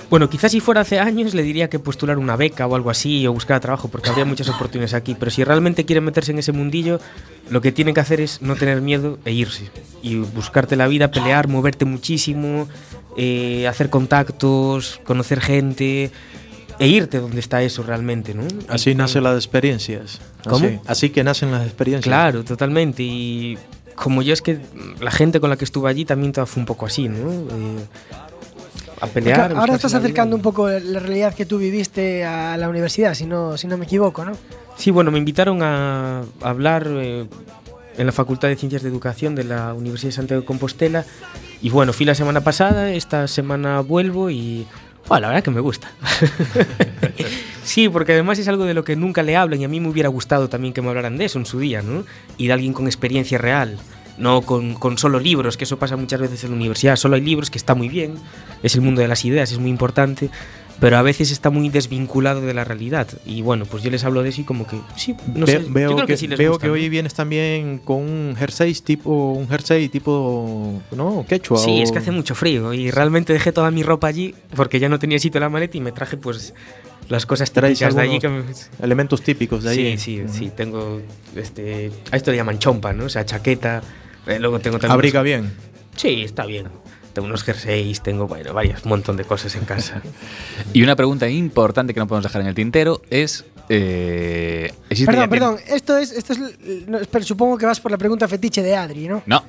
Bueno, quizás si fuera hace años le diría que postular una beca o algo así o buscar trabajo porque habría muchas oportunidades aquí. Pero si realmente quiere meterse en ese mundillo, lo que tiene que hacer es no tener miedo e irse. Y buscarte la vida, pelear, moverte muchísimo, eh, hacer contactos, conocer gente e irte donde está eso realmente, ¿no? Así nacen las experiencias. ¿Cómo? Así, así que nacen las experiencias. Claro, totalmente. Y como yo es que la gente con la que estuve allí también todo fue un poco así, ¿no? Eh, a Porque pelear. a ahora estás acercando un poco la realidad que tú viviste a la universidad, si no, si no me equivoco, ¿no? Sí, bueno, me invitaron a hablar eh, en la Facultad de Ciencias de Educación de la Universidad de Santiago de Compostela. Y bueno, fui la semana pasada, esta semana vuelvo y. bueno, la verdad que me gusta. sí, porque además es algo de lo que nunca le hablan y a mí me hubiera gustado también que me hablaran de eso en su día, ¿no? Y de alguien con experiencia real. No con, con solo libros, que eso pasa muchas veces en la universidad. Solo hay libros, que está muy bien, es el mundo de las ideas, es muy importante, pero a veces está muy desvinculado de la realidad. Y bueno, pues yo les hablo de eso y como que sí, no Ve- sé, yo veo creo que, que, sí les veo gusta, que ¿no? hoy vienes también con un jersey tipo un jersey tipo no quechua Sí, o- es que hace mucho frío y realmente dejé toda mi ropa allí porque ya no tenía sitio en la maleta y me traje pues las cosas típicas de allí que me- elementos típicos de ahí Sí, sí, sí, tengo este a esto le llaman chompa, ¿no? O sea, chaqueta, eh, luego tengo también abriga unos- bien Sí, está bien. Tengo unos jerseys, tengo bueno, varios, un montón de cosas en casa. Y una pregunta importante que no podemos dejar en el tintero es. Eh, ¿existe Perdón, perdón, esto es, esto es, no, espera, supongo que vas por la pregunta fetiche de Adri, ¿no? No.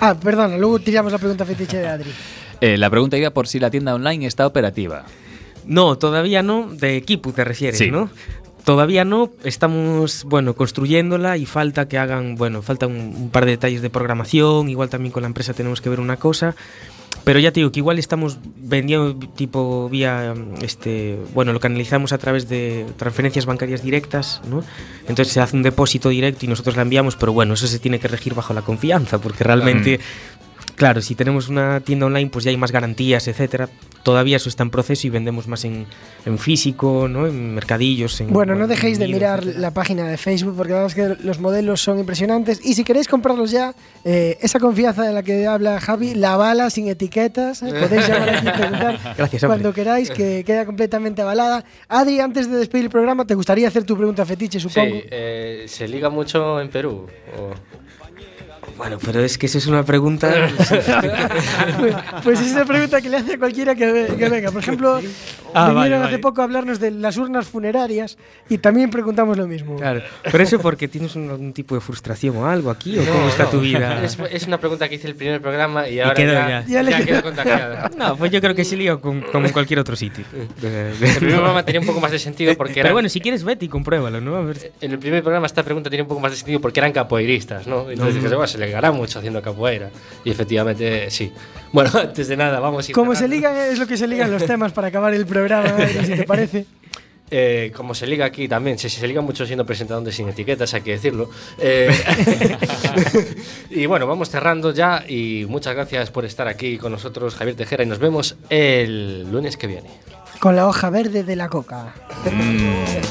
Ah, perdón, luego tiramos la pregunta fetiche de Adri. Eh, la pregunta iba por si la tienda online está operativa. No, todavía no. De equipo te refieres, Sí. ¿no? Todavía no. Estamos, bueno, construyéndola y falta que hagan, bueno, falta un, un par de detalles de programación. Igual también con la empresa tenemos que ver una cosa. Pero ya te digo que igual estamos vendiendo tipo vía, este, bueno, lo canalizamos a través de transferencias bancarias directas, ¿no? Entonces se hace un depósito directo y nosotros la enviamos, pero bueno, eso se tiene que regir bajo la confianza, porque realmente Claro, si tenemos una tienda online, pues ya hay más garantías, etcétera. Todavía eso está en proceso y vendemos más en, en físico, ¿no? En mercadillos. En, Bueno, no dejéis de mirar etcétera. la página de Facebook porque la verdad es que los modelos son impresionantes y si queréis comprarlos ya, eh, esa confianza de la que habla Javi, la bala sin etiquetas, ¿eh? podéis llamar aquí y preguntar Gracias, hombre. cuando queráis, que queda completamente avalada. Adri, antes de despedir el programa, ¿te gustaría hacer tu pregunta fetiche, supongo? Sí, eh, ¿se liga mucho en Perú? O- Bueno, pero es que eso es una pregunta. Pues, pues es una pregunta que le hace a cualquiera que, que venga. Por ejemplo, Ah, vinieron vale, hace vale. poco a hablarnos de las urnas funerarias y también preguntamos lo mismo. Claro. Pero eso porque tienes un- algún tipo de frustración o algo aquí, o cómo No, está no. tu vida. Es, es una pregunta que hice el primer programa y ahora quedó ya, ya. Ya quedó. contagiada. No, pues yo creo que liga con, como en cualquier otro sitio. El primer programa tenía un poco más de sentido porque Pero eran- bueno, si quieres, vete y compruébalo, ¿no? A ver. en el primer programa esta pregunta tenía un poco más de sentido porque eran capoeiristas, ¿no? Entonces dije, "Bueno, se le ganará mucho haciendo capoeira. Y efectivamente, sí. Bueno, antes de nada, vamos a ir Como se ligan es lo que se ligan los temas para acabar el programa, si te parece. Eh, como se liga aquí también, se, se liga mucho siendo presentador de sin etiquetas, hay que decirlo. Eh, y bueno, vamos cerrando ya y muchas gracias por estar aquí con nosotros, Javier Tejera, y nos vemos el lunes que viene. Con la hoja verde de la coca. Adiós.